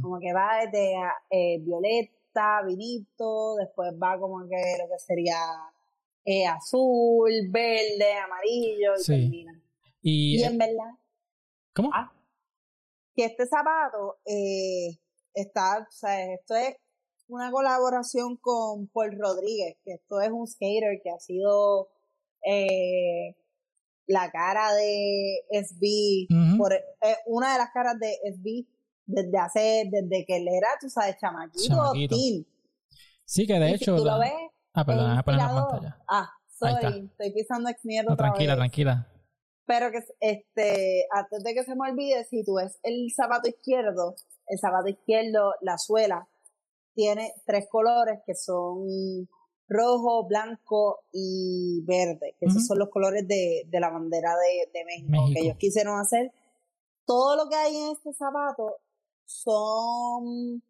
como que va desde eh, violeta vinito después va como que lo que sería eh, azul verde amarillo y termina. Y, en verdad ¿cómo? Ah, que este zapato eh, está o sea esto es una colaboración con Paul Rodríguez, que esto es un skater que ha sido eh, la cara de SB, por, eh, una de las caras de SB desde hace, desde que él era, tú sabes, chamaquito, Sí, que de hecho. tú lo ves, ah, perdón, poner la pantalla. Ah, sorry, estoy pisando ex no, Tranquila, tranquila. Pero que, este, antes de que se me olvide, si tú ves el zapato izquierdo, el zapato izquierdo, la suela, tiene tres colores que son rojo, blanco y verde, que esos son los colores de, de la bandera de, de México, que ellos quisieron hacer. Todo lo que hay en este zapato son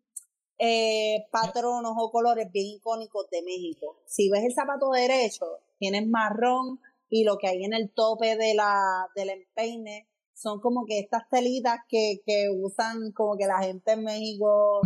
eh, patronos o colores bien icónicos de México. Si ves el zapato derecho, tienes marrón y lo que hay en el tope de la, del empeine son como que estas telitas que, que usan como que la gente en México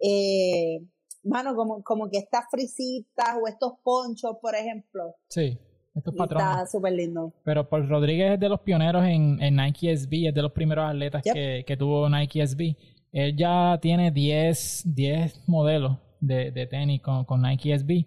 eh, mano, como, como que estas frisitas o estos ponchos, por ejemplo. Sí, estos patrones. Está súper lindo. Pero Paul Rodríguez es de los pioneros en, en Nike SB, es de los primeros atletas que, que, tuvo Nike SB. Él ya tiene 10, 10 modelos de, de tenis con, con, Nike SB.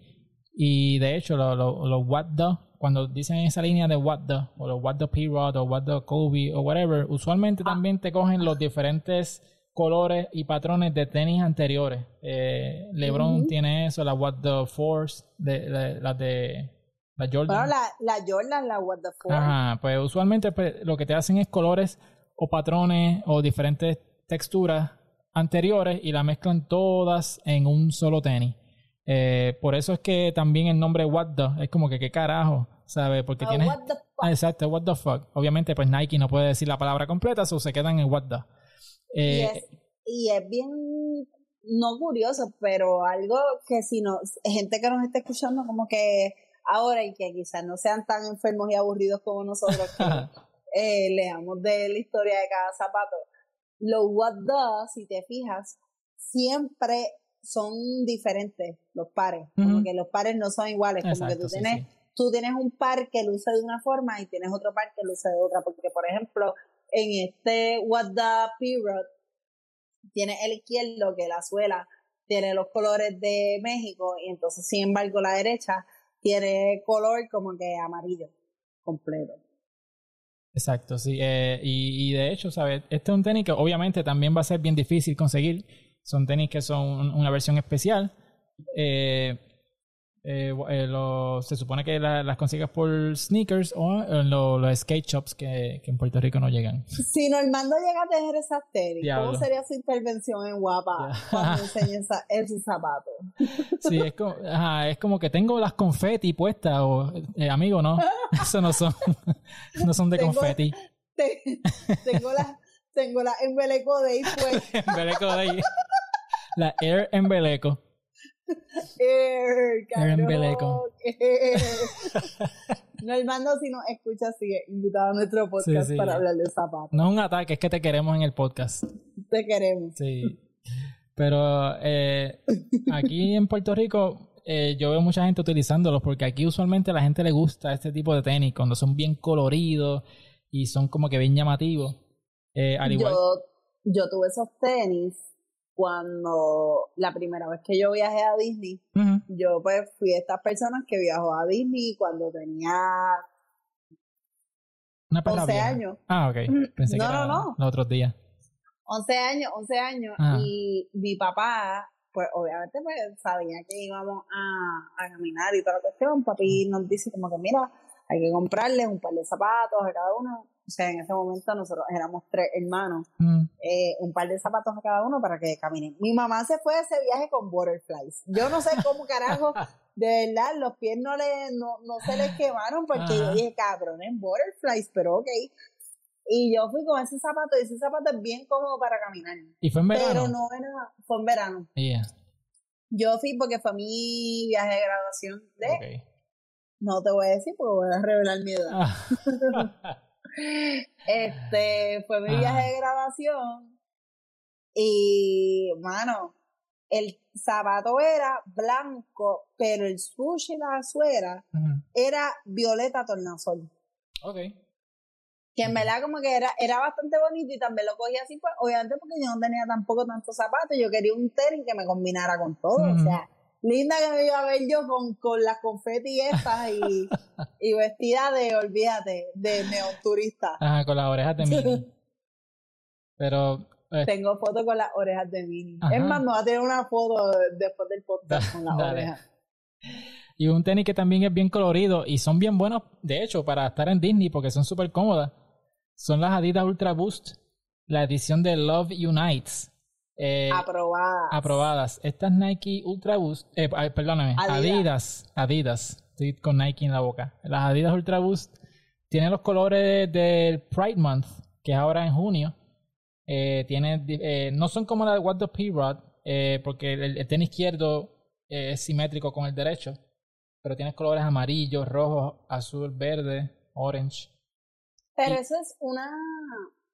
Y de hecho, los lo, lo What the, cuando dicen esa línea de What the, o los What the P-Rod, o What the Kobe, o whatever, usualmente ah. también te cogen los diferentes colores y patrones de tenis anteriores. Eh, LeBron tiene eso, la What the Force, de, la de la Jordan. la, la, Jordan, la What the Force. Ajá, pues usualmente pues, lo que te hacen es colores o patrones o diferentes texturas anteriores y la mezclan todas en un solo tenis. Eh, por eso es que también el nombre What the es como que qué carajo, ¿sabes? Porque tiene. What the fuck. exacto, What the fuck. Obviamente, pues Nike no puede decir la palabra completa, o se quedan en What the. Eh, y, es, bien, no curioso, pero algo que si no, gente que nos está escuchando como que ahora y que quizás no sean tan enfermos y aburridos como nosotros que <laughs> eh, leamos de la historia de cada zapato. Los what the, si te fijas, siempre son diferentes los pares, como que los pares no son iguales, como que tú tienes, tú tienes un par que luce de una forma y tienes otro par que luce de otra, porque por ejemplo, en este What the Period tiene el izquierdo que la suela tiene los colores de México y entonces sin embargo la derecha tiene color como que amarillo completo. Exacto, sí. Eh, y, de hecho, ¿sabes? Este es un tenis que obviamente también va a ser bien difícil conseguir. Son tenis que son una versión especial. Eh, eh, eh, lo, se supone que las consigues por sneakers o en los skate shops que, que, en Puerto Rico no llegan. Si Normando llega a tener esas tenis, ¿cómo sería su intervención en Guapa cuando enseñe esos zapatos? <laughs> Sí, es como, es como que tengo las confeti puestas, o eh, amigo, no, <laughs> eso no son, <laughs> no son de confeti. tengo la, tengo la embeleco de ahí pues. embeleco. La Air Embeleco. Air, Embeleco. Normando, si nos escucha, sigue invitado a nuestro podcast para hablar de zapatos. No es un ataque, es que te queremos en el podcast. Te queremos. Sí. Pero eh, aquí <laughs> en Puerto Rico eh, yo veo mucha gente utilizándolos porque aquí usualmente a la gente le gusta este tipo de tenis cuando son bien coloridos y son como que bien llamativos. Eh, al igual... yo, yo tuve esos tenis cuando la primera vez que yo viajé a Disney, yo pues fui de estas personas que viajó a Disney cuando tenía Una 11 años. Ah, ok. Pensé no, que era no, no. los otros días. 11 años, 11 años. Ah. Y mi papá, pues obviamente pues sabía que íbamos a, a caminar y toda la cuestión. Papi nos dice como que mira, hay que comprarle un par de zapatos a cada uno o sea, en ese momento nosotros éramos tres hermanos, mm. eh, un par de zapatos a cada uno para que caminen. Mi mamá se fue a ese viaje con butterflies. Yo no sé cómo carajo <laughs> de verdad, los pies no, le, no, no se les quemaron porque yo dije, cabrón, en butterflies, pero ok. Y yo fui con ese zapato y ese zapato es bien cómodo para caminar. ¿Y fue en verano? Pero no era, fue en verano. Yo fui porque fue mi viaje de graduación de... No te voy a decir porque voy a revelar mi edad. Ah. <laughs> este, fue mi viaje de graduación y, mano, el zapato era blanco, pero el y la suera era violeta tornasol. Ok. Que en verdad como que era, era bastante bonito y también lo cogí así, pues obviamente porque yo no tenía tampoco tantos zapatos, yo quería un tenis que me combinara con todo, o sea, linda que me iba a ver yo con, con las confeti estas y, <laughs> y vestida de, olvídate, de neoturista. Ajá, con las orejas de <laughs> mini. Pero eh, Tengo foto con las orejas de Minnie. Es más, me voy a tener una foto después del podcast con <laughs> las orejas. Y un tenis que también es bien colorido y son bien buenos, de hecho, para estar en Disney porque son súper cómodas. Son las Adidas Ultra Boost, la edición de Love Unites. Eh, aprobadas. Aprobadas. Estas Nike Ultra Boost, eh, perdóname, Adidas. Adidas. Estoy con Nike en la boca. Las Adidas Ultra Boost tienen los colores del Pride Month, que es ahora en junio. Eh, tiene, eh, no son como la de What the P-Rod, porque el, tenis izquierdo es simétrico con el derecho, pero tiene colores amarillos, rojos, azul, verde, orange. Pero eso es una.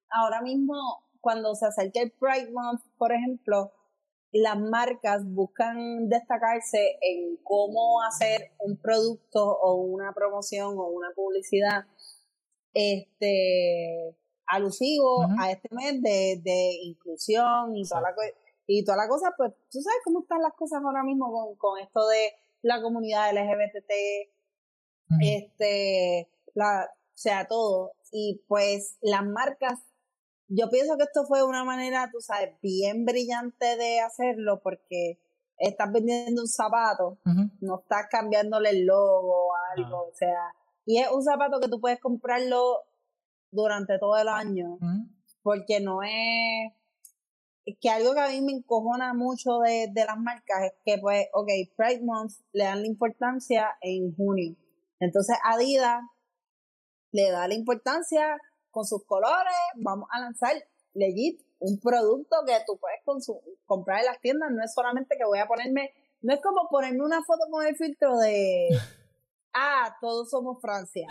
Ahora mismo, cuando se acerca el Pride Month, por ejemplo, las marcas buscan destacarse en cómo hacer un producto o una promoción o una publicidad este alusivo a este mes de, de inclusión y toda, la, y toda la cosa, pues tú sabes cómo están las cosas ahora mismo con, con esto de la comunidad LGBT, este, la, o sea, todo. Y pues las marcas, yo pienso que esto fue una manera, tú sabes, bien brillante de hacerlo porque estás vendiendo un zapato, no estás cambiándole el logo o algo, o sea, y es un zapato que tú puedes comprarlo durante todo el año, porque no es, que algo que a mí me encojona mucho de, de las marcas es que pues, ok, Pride Month le dan la importancia en junio, entonces Adidas le da la importancia con sus colores, vamos a lanzar legit un producto que tú puedes comprar en las tiendas, no es solamente que voy a ponerme, no es como ponerme una foto con el filtro de <laughs> ah, todos somos Francia.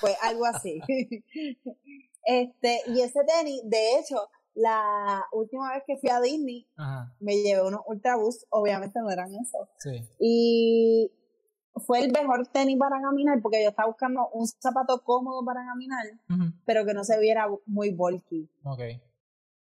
Pues algo así. <laughs> este, y ese tenis, de hecho, la última vez que fui a Disney, me llevé unos Ultraboost, obviamente no eran esos. Sí. Y fue el mejor tenis para caminar porque yo estaba buscando un zapato cómodo para caminar, pero que no se viera muy bulky. Ok.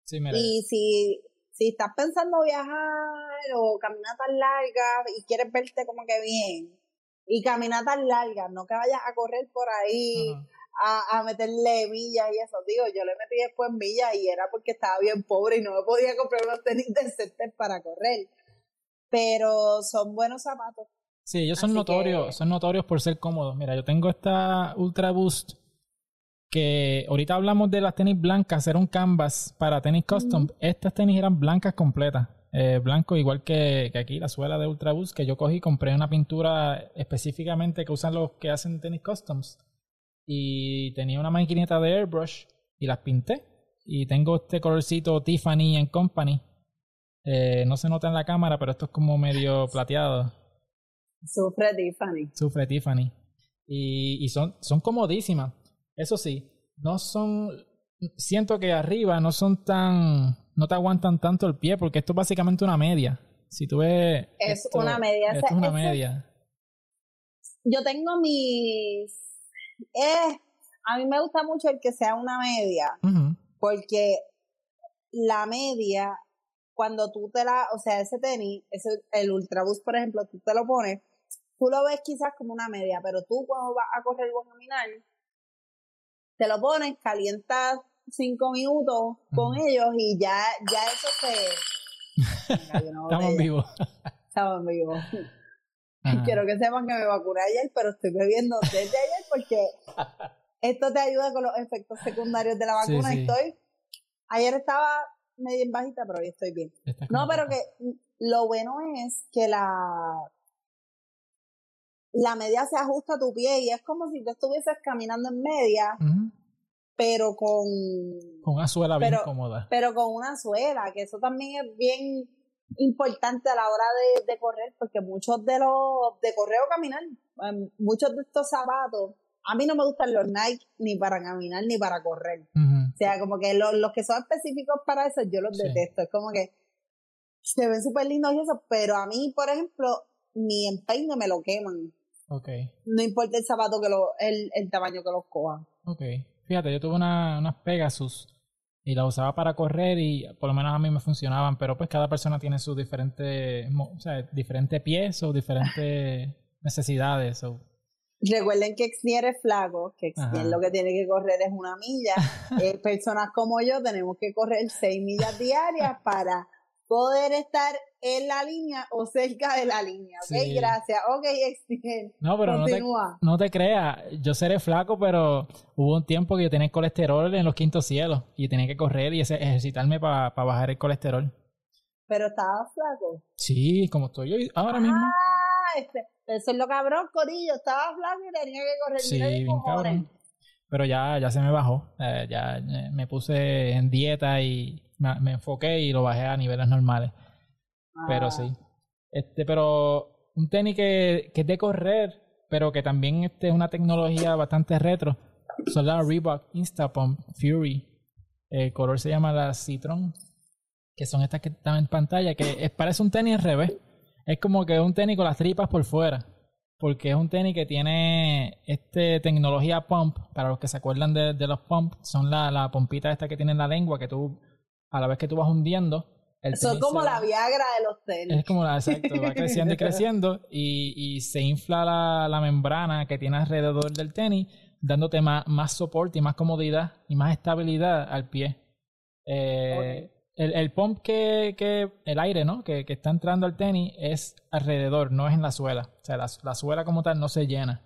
Sí, mira. Y si, si estás pensando viajar o caminar tan larga y quieres verte como que bien, y caminatas largas, no que vayas a correr por ahí a, a, meterle millas y eso. Digo, yo le metí después millas y era porque estaba bien pobre y no me podía comprar unos tenis decentes para correr. Pero son buenos zapatos. Sí, ellos son notorios, son notorios por ser cómodos. Mira, yo tengo esta Ultra Boost que ahorita hablamos de las tenis blancas, era un canvas para tenis custom. Estas tenis eran blancas completas. Eh, blanco, igual que, aquí la suela de Ultraboost que yo cogí, compré una pintura específicamente que usan los que hacen tenis customs y tenía una maquinita de airbrush y las pinté y tengo este colorcito Tiffany en Company. Eh, no se nota en la cámara, pero esto es como medio <laughs> plateado. Sufre Tiffany. Sufre Tiffany. Y, y son, son comodísimas. Eso sí, no son. Siento que arriba no son tan no te aguantan tanto el pie porque esto es básicamente una media. Si tú ves... Es una media. es una media. Yo tengo mis... Eh, a mí me gusta mucho el que sea una media porque la media, cuando tú te la... O sea, ese tenis, ese, el Ultraboost, por ejemplo, tú te lo pones, tú lo ves quizás como una media, pero tú cuando vas a correr o caminar, te lo pones, calientas cinco minutos con ellos y ya, ya eso se... <laughs> Estamos vivos. Estamos vivos. Quiero que sepan que me vacuné ayer, pero estoy bebiendo desde ayer porque esto te ayuda con los efectos secundarios de la vacuna. Estoy, ayer estaba medio en bajita, pero hoy estoy bien. No, pero que lo bueno es que la la media se ajusta a tu pie y es como si tú estuvieses caminando en media, pero con... Con una suela bien cómoda. Pero con una suela, que eso también es bien importante a la hora de, correr, porque muchos de los, de correr o caminar, em, muchos de estos zapatos, a mí no me gustan los Nike ni para caminar ni para correr. O sea, como que los, los que son específicos para eso, yo los detesto. Es como que se ven súper lindos y eso, pero a mí, por ejemplo, mi empeine me lo queman. Ok. No importa el zapato que lo, el, el tamaño que los coja. Ok. Fíjate, yo tuve una, unas Pegasus y las usaba para correr y por lo menos a mí me funcionaban, pero pues cada persona tiene sus diferentes, o sea, diferentes pies o diferentes <laughs> necesidades. O... Recuerden que Xnier es flaco, que Xnier lo que tiene que correr es una milla. <laughs> Eh, personas como yo tenemos que correr seis millas diarias para poder estar en la línea o cerca de la línea. Ok, gracias. Ok, No, pero no te, no te, creas, yo seré flaco, pero hubo un tiempo que yo tenía colesterol en los quintos cielos y tenía que correr y ejercitarme para bajar el colesterol. Pero estaba flaco. Sí, como estoy yo ahora mismo. Ah, este, eso es lo cabrón, Corillo. Estaba flaco y tenía que correr. Sí, bien cabrón. Pero ya, ya se me bajó. Eh, ya eh, me puse en dieta y me, enfoqué y lo bajé a niveles normales. Pero sí. Ah. Este, pero un tenis que, que es de correr, pero que también este, es una tecnología bastante retro, son las Reebok Instapump Fury. El color se llama la Citron, que son estas que están en pantalla, que es, parece un tenis al revés. Es como que un tenis con las tripas por fuera. Porque es un tenis que tiene este tecnología pump. Para los que se acuerdan de, de los pump, son la, la pompita esta que tiene en la lengua que tú a la vez que tú vas hundiendo. Son como la Viagra de los tenis. Es como la, exacto, va <laughs> creciendo y creciendo y, y se infla la, la, membrana que tiene alrededor del tenis, dándote más, más soporte y más comodidad y más estabilidad al pie. Eh, el, el pump que, que, el aire, ¿no? Que, que, está entrando al tenis es alrededor, no es en la suela. O sea, la, la suela como tal no se llena.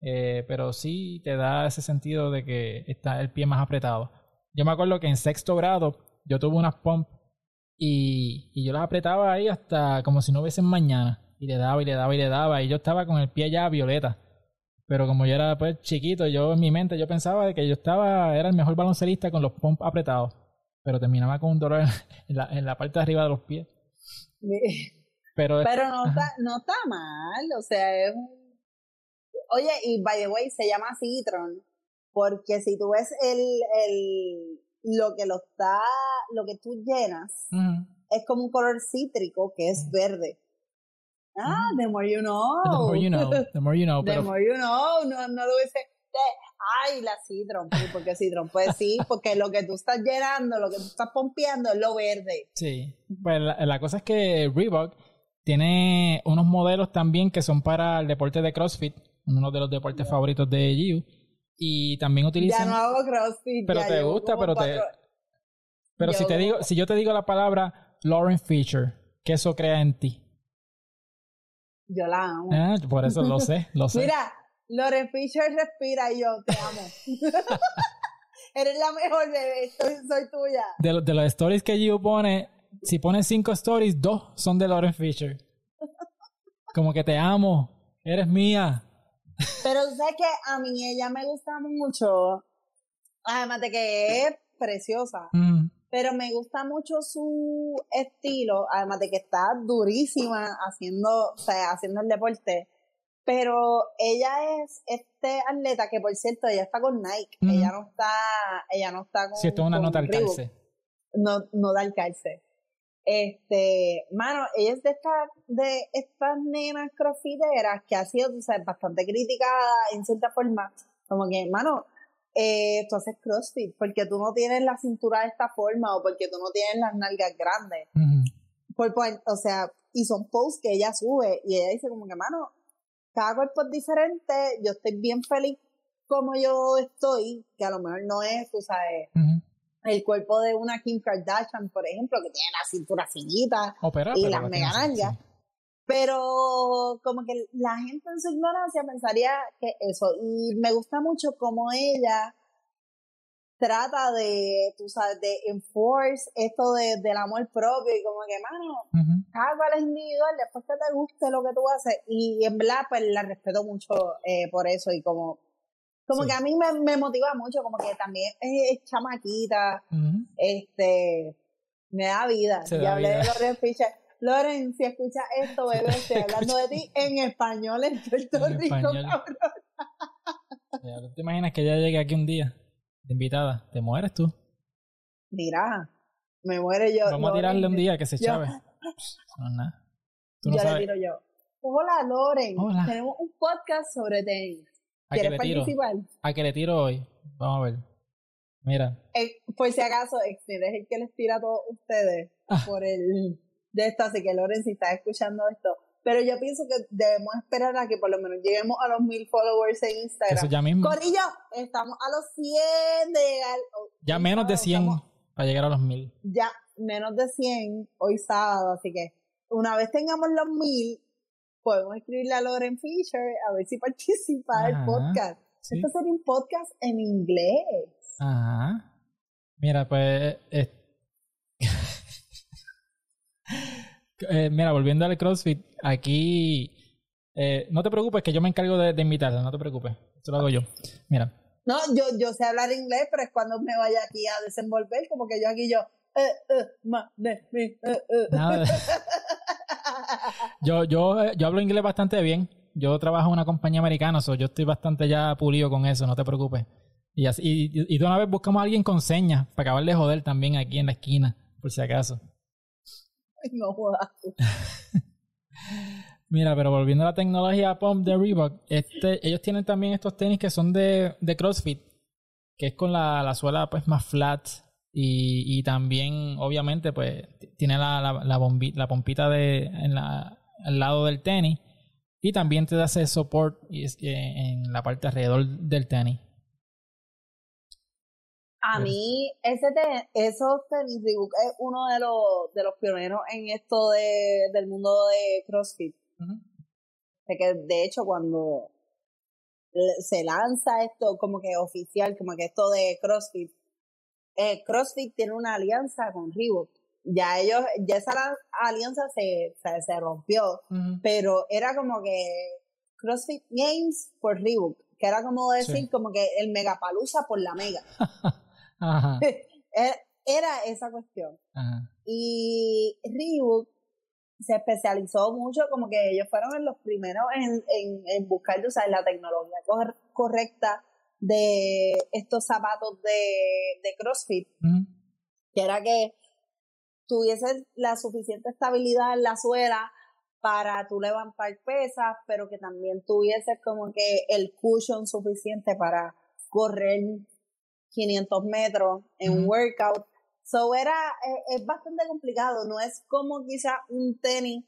Eh, pero sí te da ese sentido de que está el pie más apretado. Yo me acuerdo que en sexto grado yo tuve unas pump y, y, yo las apretaba ahí hasta como si no hubiesen mañana. Y le daba y le daba y le daba. Y yo estaba con el pie ya violeta. Pero como yo era pues chiquito, yo en mi mente yo pensaba de que yo estaba, era el mejor baloncelista con los pump apretados. Pero terminaba con un dolor <laughs> en la, en la parte de arriba de los pies. <laughs> Pero, Pero no, está, no está mal, o sea, es un... Oye, y by the way, se llama Citron, porque si tú ves el, el, lo que lo está, lo que tú llenas es como un color cítrico que es verde. Ah, the more you know. The more you know. The more you know. <laughs> the more you know. No, no lo dice. Ay, la citron. porque citron? Pues sí, <laughs> porque lo que tú estás llenando, lo que tú estás pompeando es lo verde. Sí. Pues la, la cosa es que Reebok tiene unos modelos también que son para el deporte de CrossFit, uno de los deportes favoritos de Giu y también utilizan... Ya no hago CrossFit. Pero te gusta, pero te... Pero si te digo, si yo te digo la palabra Lauren Fisher, ¿qué eso crea en ti? Yo la amo. Ah, por eso lo sé, lo sé. Mira, Lauren Fisher respira y yo te amo. <laughs> Eres la mejor bebé, soy, soy tuya. De, de los stories que Gio pone, si pones cinco stories, dos son de Lauren Fisher. Como que te amo, eres mía. Pero sé que a mí ella me gusta mucho, además de que es preciosa, pero me gusta mucho su estilo, además de que está durísima haciendo, o sea, haciendo el deporte. Pero ella es este atleta que por cierto ella está con Nike, ella no está, ella no está con. Si esto es una nota al calce. No, no da el calce. Este, mano, ella es de estas, de estas nenas crofiteras que ha sido, tú sabes, bastante criticada en cierta forma. Como que, mano, eh, tú haces CrossFit porque tú no tienes la cintura de esta forma o porque tú no tienes las nalgas grandes. por, o sea, y son posts que ella sube y ella dice como que, mano, cada cuerpo es diferente, yo estoy bien feliz como yo estoy, que a lo mejor no es, tú sabes, el cuerpo de una Kim Kardashian, por ejemplo, que tiene la cintura finita y las mega Pero como que la gente en su ignorancia pensaría que eso. Y me gusta mucho cómo ella trata de, tú sabes, de enforce esto de, del amor propio y como que, mano, cada cual es individual, después que te guste lo que tú haces, y en verdad, pues la respeto mucho eh, por eso, y como, como que a mí me, me, motiva mucho, como que también es, chamaquita, este, me da vida. ya hablé de Loren Fischer. Loren, si escuchas esto, bebé, estoy hablando de ti en español en Puerto Rico, cabrón. ¿Te imaginas que ella llegue aquí un día de invitada? ¿Te mueres tú? Mira, me muere yo. Vamos a tirarle un día que se chave. No, nada. No ya le tiro yo. Hola, Loren. Hola. Tenemos un podcast sobre tenis. ¿Quieres participar? A que le tiro hoy. Vamos a ver. Mira. Eh, por si acaso, Exnir es el que les tira a todos ustedes ah. por el de esto, así que Loren, si estás escuchando esto. Pero yo pienso que debemos esperar a que por lo menos lleguemos a los mil followers en Instagram. Eso ya mismo. Corillo, estamos a los 100 de llegar. Ya menos de 100 para llegar a los mil. Ya menos de 100 hoy sábado, así que una vez tengamos los mil, podemos escribirle a Loren Fisher a ver si participa el podcast. Esto sería un podcast en inglés. Ajá. Mira, pues. Eh, <laughs> eh, mira, volviendo al CrossFit, aquí. Eh, no te preocupes, que yo me encargo de, de invitarte, no te preocupes. Esto lo hago yo. Mira. No, yo, yo sé hablar inglés, pero es cuando me vaya aquí a desenvolver, como que yo aquí yo. <laughs> yo, yo, yo hablo inglés bastante bien. Yo trabajo en una compañía americana, so yo estoy bastante ya pulido con eso, no te preocupes. Y, así, y, de una vez buscamos a alguien con señas para acabar de joder también aquí en la esquina, por si acaso. No jodas. <laughs> Mira, pero volviendo a la tecnología Pump de Reebok, este, ellos tienen también estos tenis que son de, de CrossFit, que es con la, la suela pues más flat y, y también obviamente pues tiene la, la, la, la pompita de, en la, al lado del tenis y también te da ese support en la parte alrededor del tenis. A mí, ese esos tenis Reebok es uno de los, de los pioneros en esto de, del mundo de CrossFit. de, que de hecho, cuando se lanza esto como que oficial, como que esto de CrossFit, eh, CrossFit tiene una alianza con Reebok. Ya ellos, ya esa alianza se, se, rompió, pero era como que CrossFit Games por Reebok, que era como decir como que el Megapalusa por la Mega. <laughs> <laughs> Eh, era esa cuestión. Y Reebok se especializó mucho, como que ellos fueron los primeros en, en, buscar la tecnología correcta de estos zapatos de, de CrossFit, que era que tuviese la suficiente estabilidad en la suela para tú levantar pesas, pero que también tuviese como que el cushion suficiente para correr 500 metros en un workout. So era, eh, es, bastante complicado, no es como quizás un tenis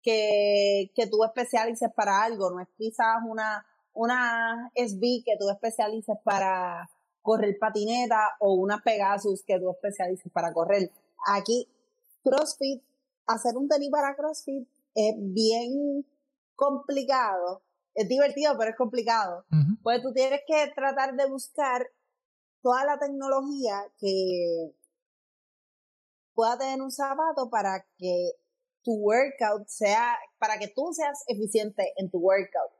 que, que tú especialices para algo, no es quizás una, una SB que tú especialices para correr patineta o una Pegasus que tú especialices para correr. Aquí, CrossFit, hacer un tenis para CrossFit es bien complicado. Es divertido, pero es complicado. Pues tú tienes que tratar de buscar toda la tecnología que pueda tener un zapato para que tu workout sea, para que tú seas eficiente en tu workout.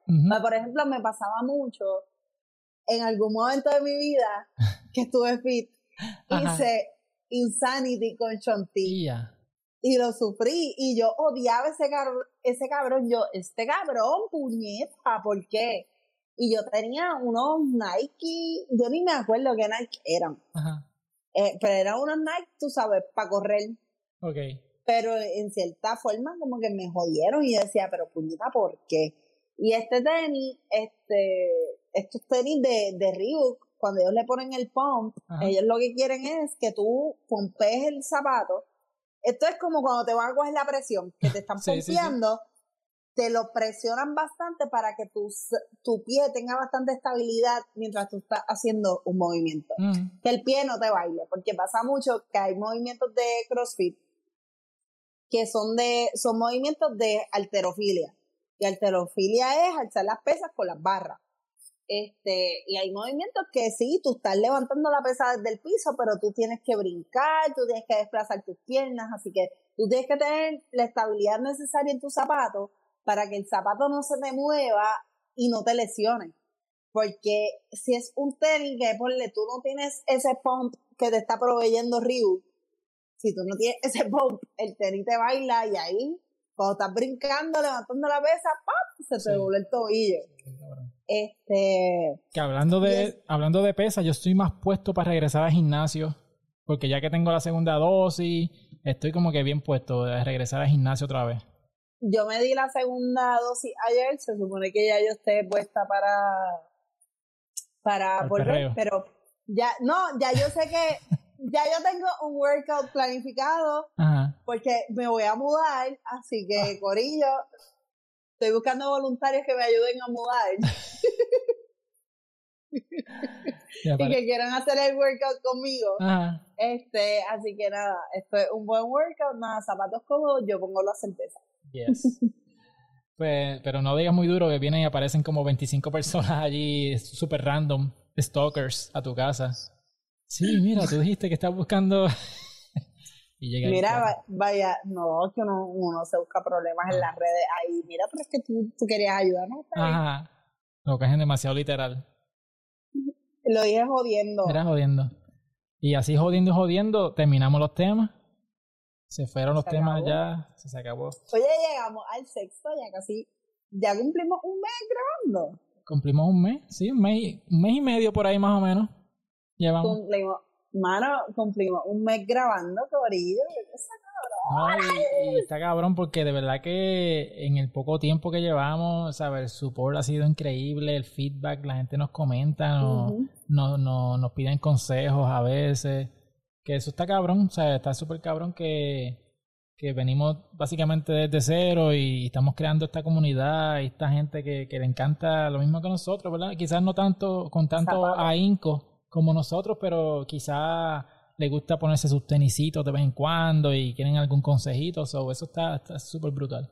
por ejemplo, me pasaba mucho en algún momento de mi vida <laughs> que estuve fit, hice Insanity con Chonti. Y lo sufrí y yo odiaba ese, ese cabrón. Yo, este cabrón, puñeta, ¿por qué? y yo tenía unos Nike, yo ni me acuerdo qué Nike eran. Ajá. Eh, pero eran unos Nike, tú sabes, para correr. Ok. Pero en cierta forma como que me jodieron y yo decía, pero puñeta, ¿por qué? Y este tenis, este, estos tenis de, de Reebok, cuando ellos le ponen el pump, ellos lo que quieren es que tú pompes el zapato. Esto es como cuando te van a coger la presión, que te están <laughs> sí, te lo presionan bastante para que tu, tu pie tenga bastante estabilidad mientras tú estás haciendo un movimiento. Mm. Que el pie no te baile, porque pasa mucho que hay movimientos de CrossFit que son de son movimientos de alterofilia. Y alterofilia es alzar las pesas con las barras. Este, y hay movimientos que sí, tú estás levantando la pesa desde el piso, pero tú tienes que brincar, tú tienes que desplazar tus piernas, así que tú tienes que tener la estabilidad necesaria en tu zapato para que el zapato no se te mueva y no te lesione. Porque si es un tenis que ponle, tú no tienes ese pump que te está proveyendo Ryu, si tú no tienes ese pump, el tenis te baila y ahí, cuando estás brincando, levantando la pesa, ¡pap! se te vuelve el tobillo. Este. Que hablando de, hablando de pesa, yo estoy más puesto para regresar al gimnasio. Porque ya que tengo la segunda dosis, estoy como que bien puesto de regresar al gimnasio otra vez. Yo me di la segunda dosis ayer, se supone que ya yo esté puesta para para volver, pero ya no, ya yo sé que <laughs> ya yo tengo un workout planificado porque me voy a mudar, así que ah. Corillo, estoy buscando voluntarios que me ayuden a mudar. <laughs> y que quieran hacer el workout conmigo. Este, así que nada, esto es un buen workout, nada, zapatos cómodos, yo pongo la certeza. Yes. pues, pero no digas muy duro que vienen y aparecen como 25 personas allí, super random, stalkers a tu casa. Sí, mira, tú dijiste que estás buscando <laughs> mira, vaya, no, que uno, uno, se busca problemas en ah. las redes ahí. Mira, pero es que tú, tú querías ayudarnos. Ajá. Lo que es demasiado literal. Lo dije jodiendo. Era jodiendo. Y así jodiendo y jodiendo, terminamos los temas. Se fueron los temas ya, se, acabó. Oye, llegamos al sexto, ya casi, ya cumplimos un mes grabando. Cumplimos un mes, sí, un mes, un mes y medio por ahí más o menos. Llevamos. Cumplimos Mano, cumplimos un mes grabando, Corillo. No, y, está cabrón porque de verdad que en el poco tiempo que llevamos, ¿sabes? El support ha sido increíble, el feedback, la gente nos comenta, nos, nos piden consejos a veces, que eso está cabrón, o sea, está súper cabrón que, que venimos básicamente desde cero y estamos creando esta comunidad y esta gente que, que le encanta lo mismo que nosotros, ¿verdad? Quizás no tanto con tanto ahínco como nosotros, pero quizá le gusta ponerse sus tenisitos de vez en cuando y quieren algún consejito. eso está súper brutal.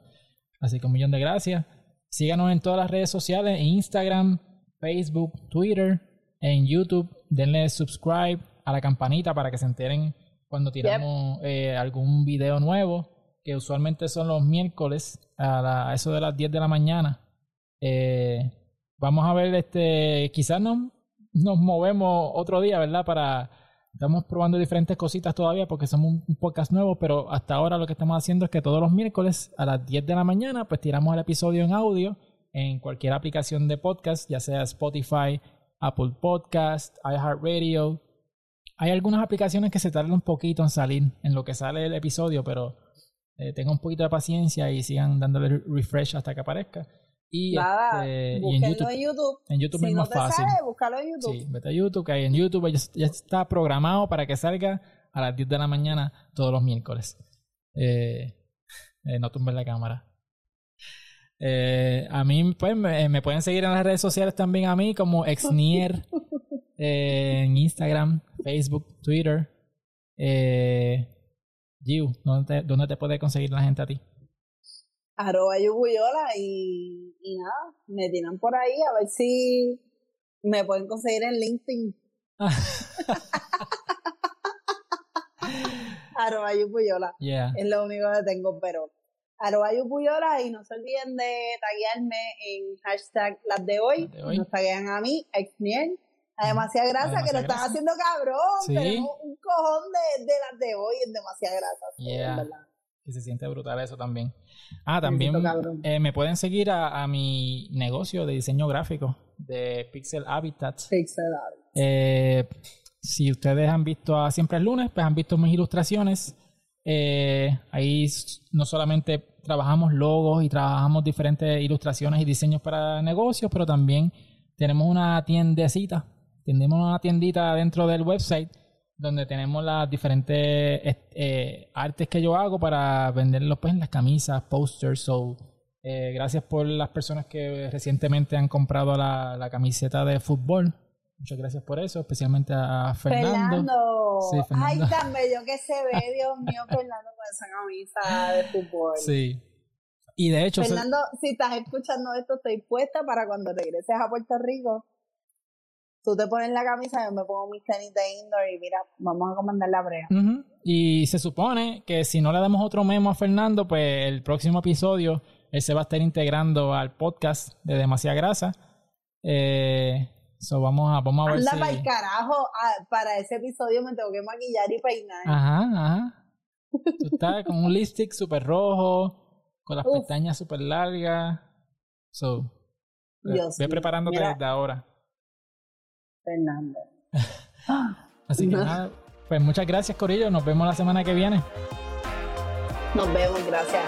Así que un millón de gracias. Síganos en todas las redes sociales, Instagram, Facebook, Twitter, en YouTube. Denle subscribe a la campanita para que se enteren cuando tiramos eh, algún video nuevo, que usualmente son los miércoles a, eso de las 10 de la mañana. Eh, vamos a ver, este, quizás no, nos movemos otro día, ¿verdad? Para estamos probando diferentes cositas todavía porque somos un podcast nuevo, pero hasta ahora lo que estamos haciendo es que todos los miércoles a las 10 de la mañana pues tiramos el episodio en audio en cualquier aplicación de podcast, ya sea Spotify, Apple Podcast, iHeartRadio. Hay algunas aplicaciones que se tardan un poquito en salir en lo que sale el episodio, pero eh, tengan un poquito de paciencia y sigan dándole refresh hasta que aparezca. Y, este, en YouTube. en YouTube. En YouTube es más fácil. búscalo en YouTube. Sí, vete a YouTube, que hay en YouTube ya, está programado para que salga a las 10 de la mañana todos los miércoles. Eh, eh, no tumbe la cámara. Eh, a mí, pues, me, pueden seguir en las redes sociales también a mí como Exnier <laughs> en Instagram, Facebook, Twitter. Eh, Giu, ¿dónde ¿dónde te puede conseguir la gente a ti? Arroba yubuyola y, y nada, me tiran por ahí a ver si me pueden conseguir en LinkedIn. <laughs> arroba yubuyola. Es lo único que tengo, pero arroba yubuyola y no se olviden de taguearme en hashtag las de hoy. Nos taguean a mí, a Exniel. A demasiada grasa que lo están haciendo cabrón. Tenemos un cojón de, de las de hoy en demasiada grasa. Que se siente brutal eso también. Ah, también eh, me pueden seguir a, mi negocio de diseño gráfico de Pixel Habitats. Pixel Habitats. Eh, si ustedes han visto a Siempre el lunes, pues han visto mis ilustraciones. Eh, ahí no solamente trabajamos logos y trabajamos diferentes ilustraciones y diseños para negocios, pero también tenemos una tiendecita, tenemos una tiendita dentro del website donde tenemos las diferentes eh, artes que yo hago para venderlos pues, en las camisas, posters. So, eh, gracias por las personas que recientemente han comprado la, la, camiseta de fútbol. Muchas gracias por eso, especialmente a Fernando. Fernando. Sí, Ay, tan <laughs> bello que se ve, Dios mío, Fernando con esa camisa de fútbol. Sí. Y de hecho... Fernando, si estás escuchando esto, estoy puesta para cuando regreses a Puerto Rico tú te pones la camisa, yo me pongo mis tenis de indoor y mira, vamos a comandar la brea. Y se supone que si no le damos otro memo a Fernando, pues el próximo episodio él se va a estar integrando al podcast de Demasiada Grasa. Eh, so vamos a, vamos a ver Anda para el carajo, ah, para ese episodio me tengo que maquillar y peinar. Ajá, ajá. Tú estás con un lipstick súper rojo, con las pestañas súper largas. So, ve preparándote desde ahora. Fernando. <laughs> Así que nada, pues muchas gracias, Corillo. Nos vemos la semana que viene. Nos vemos, gracias.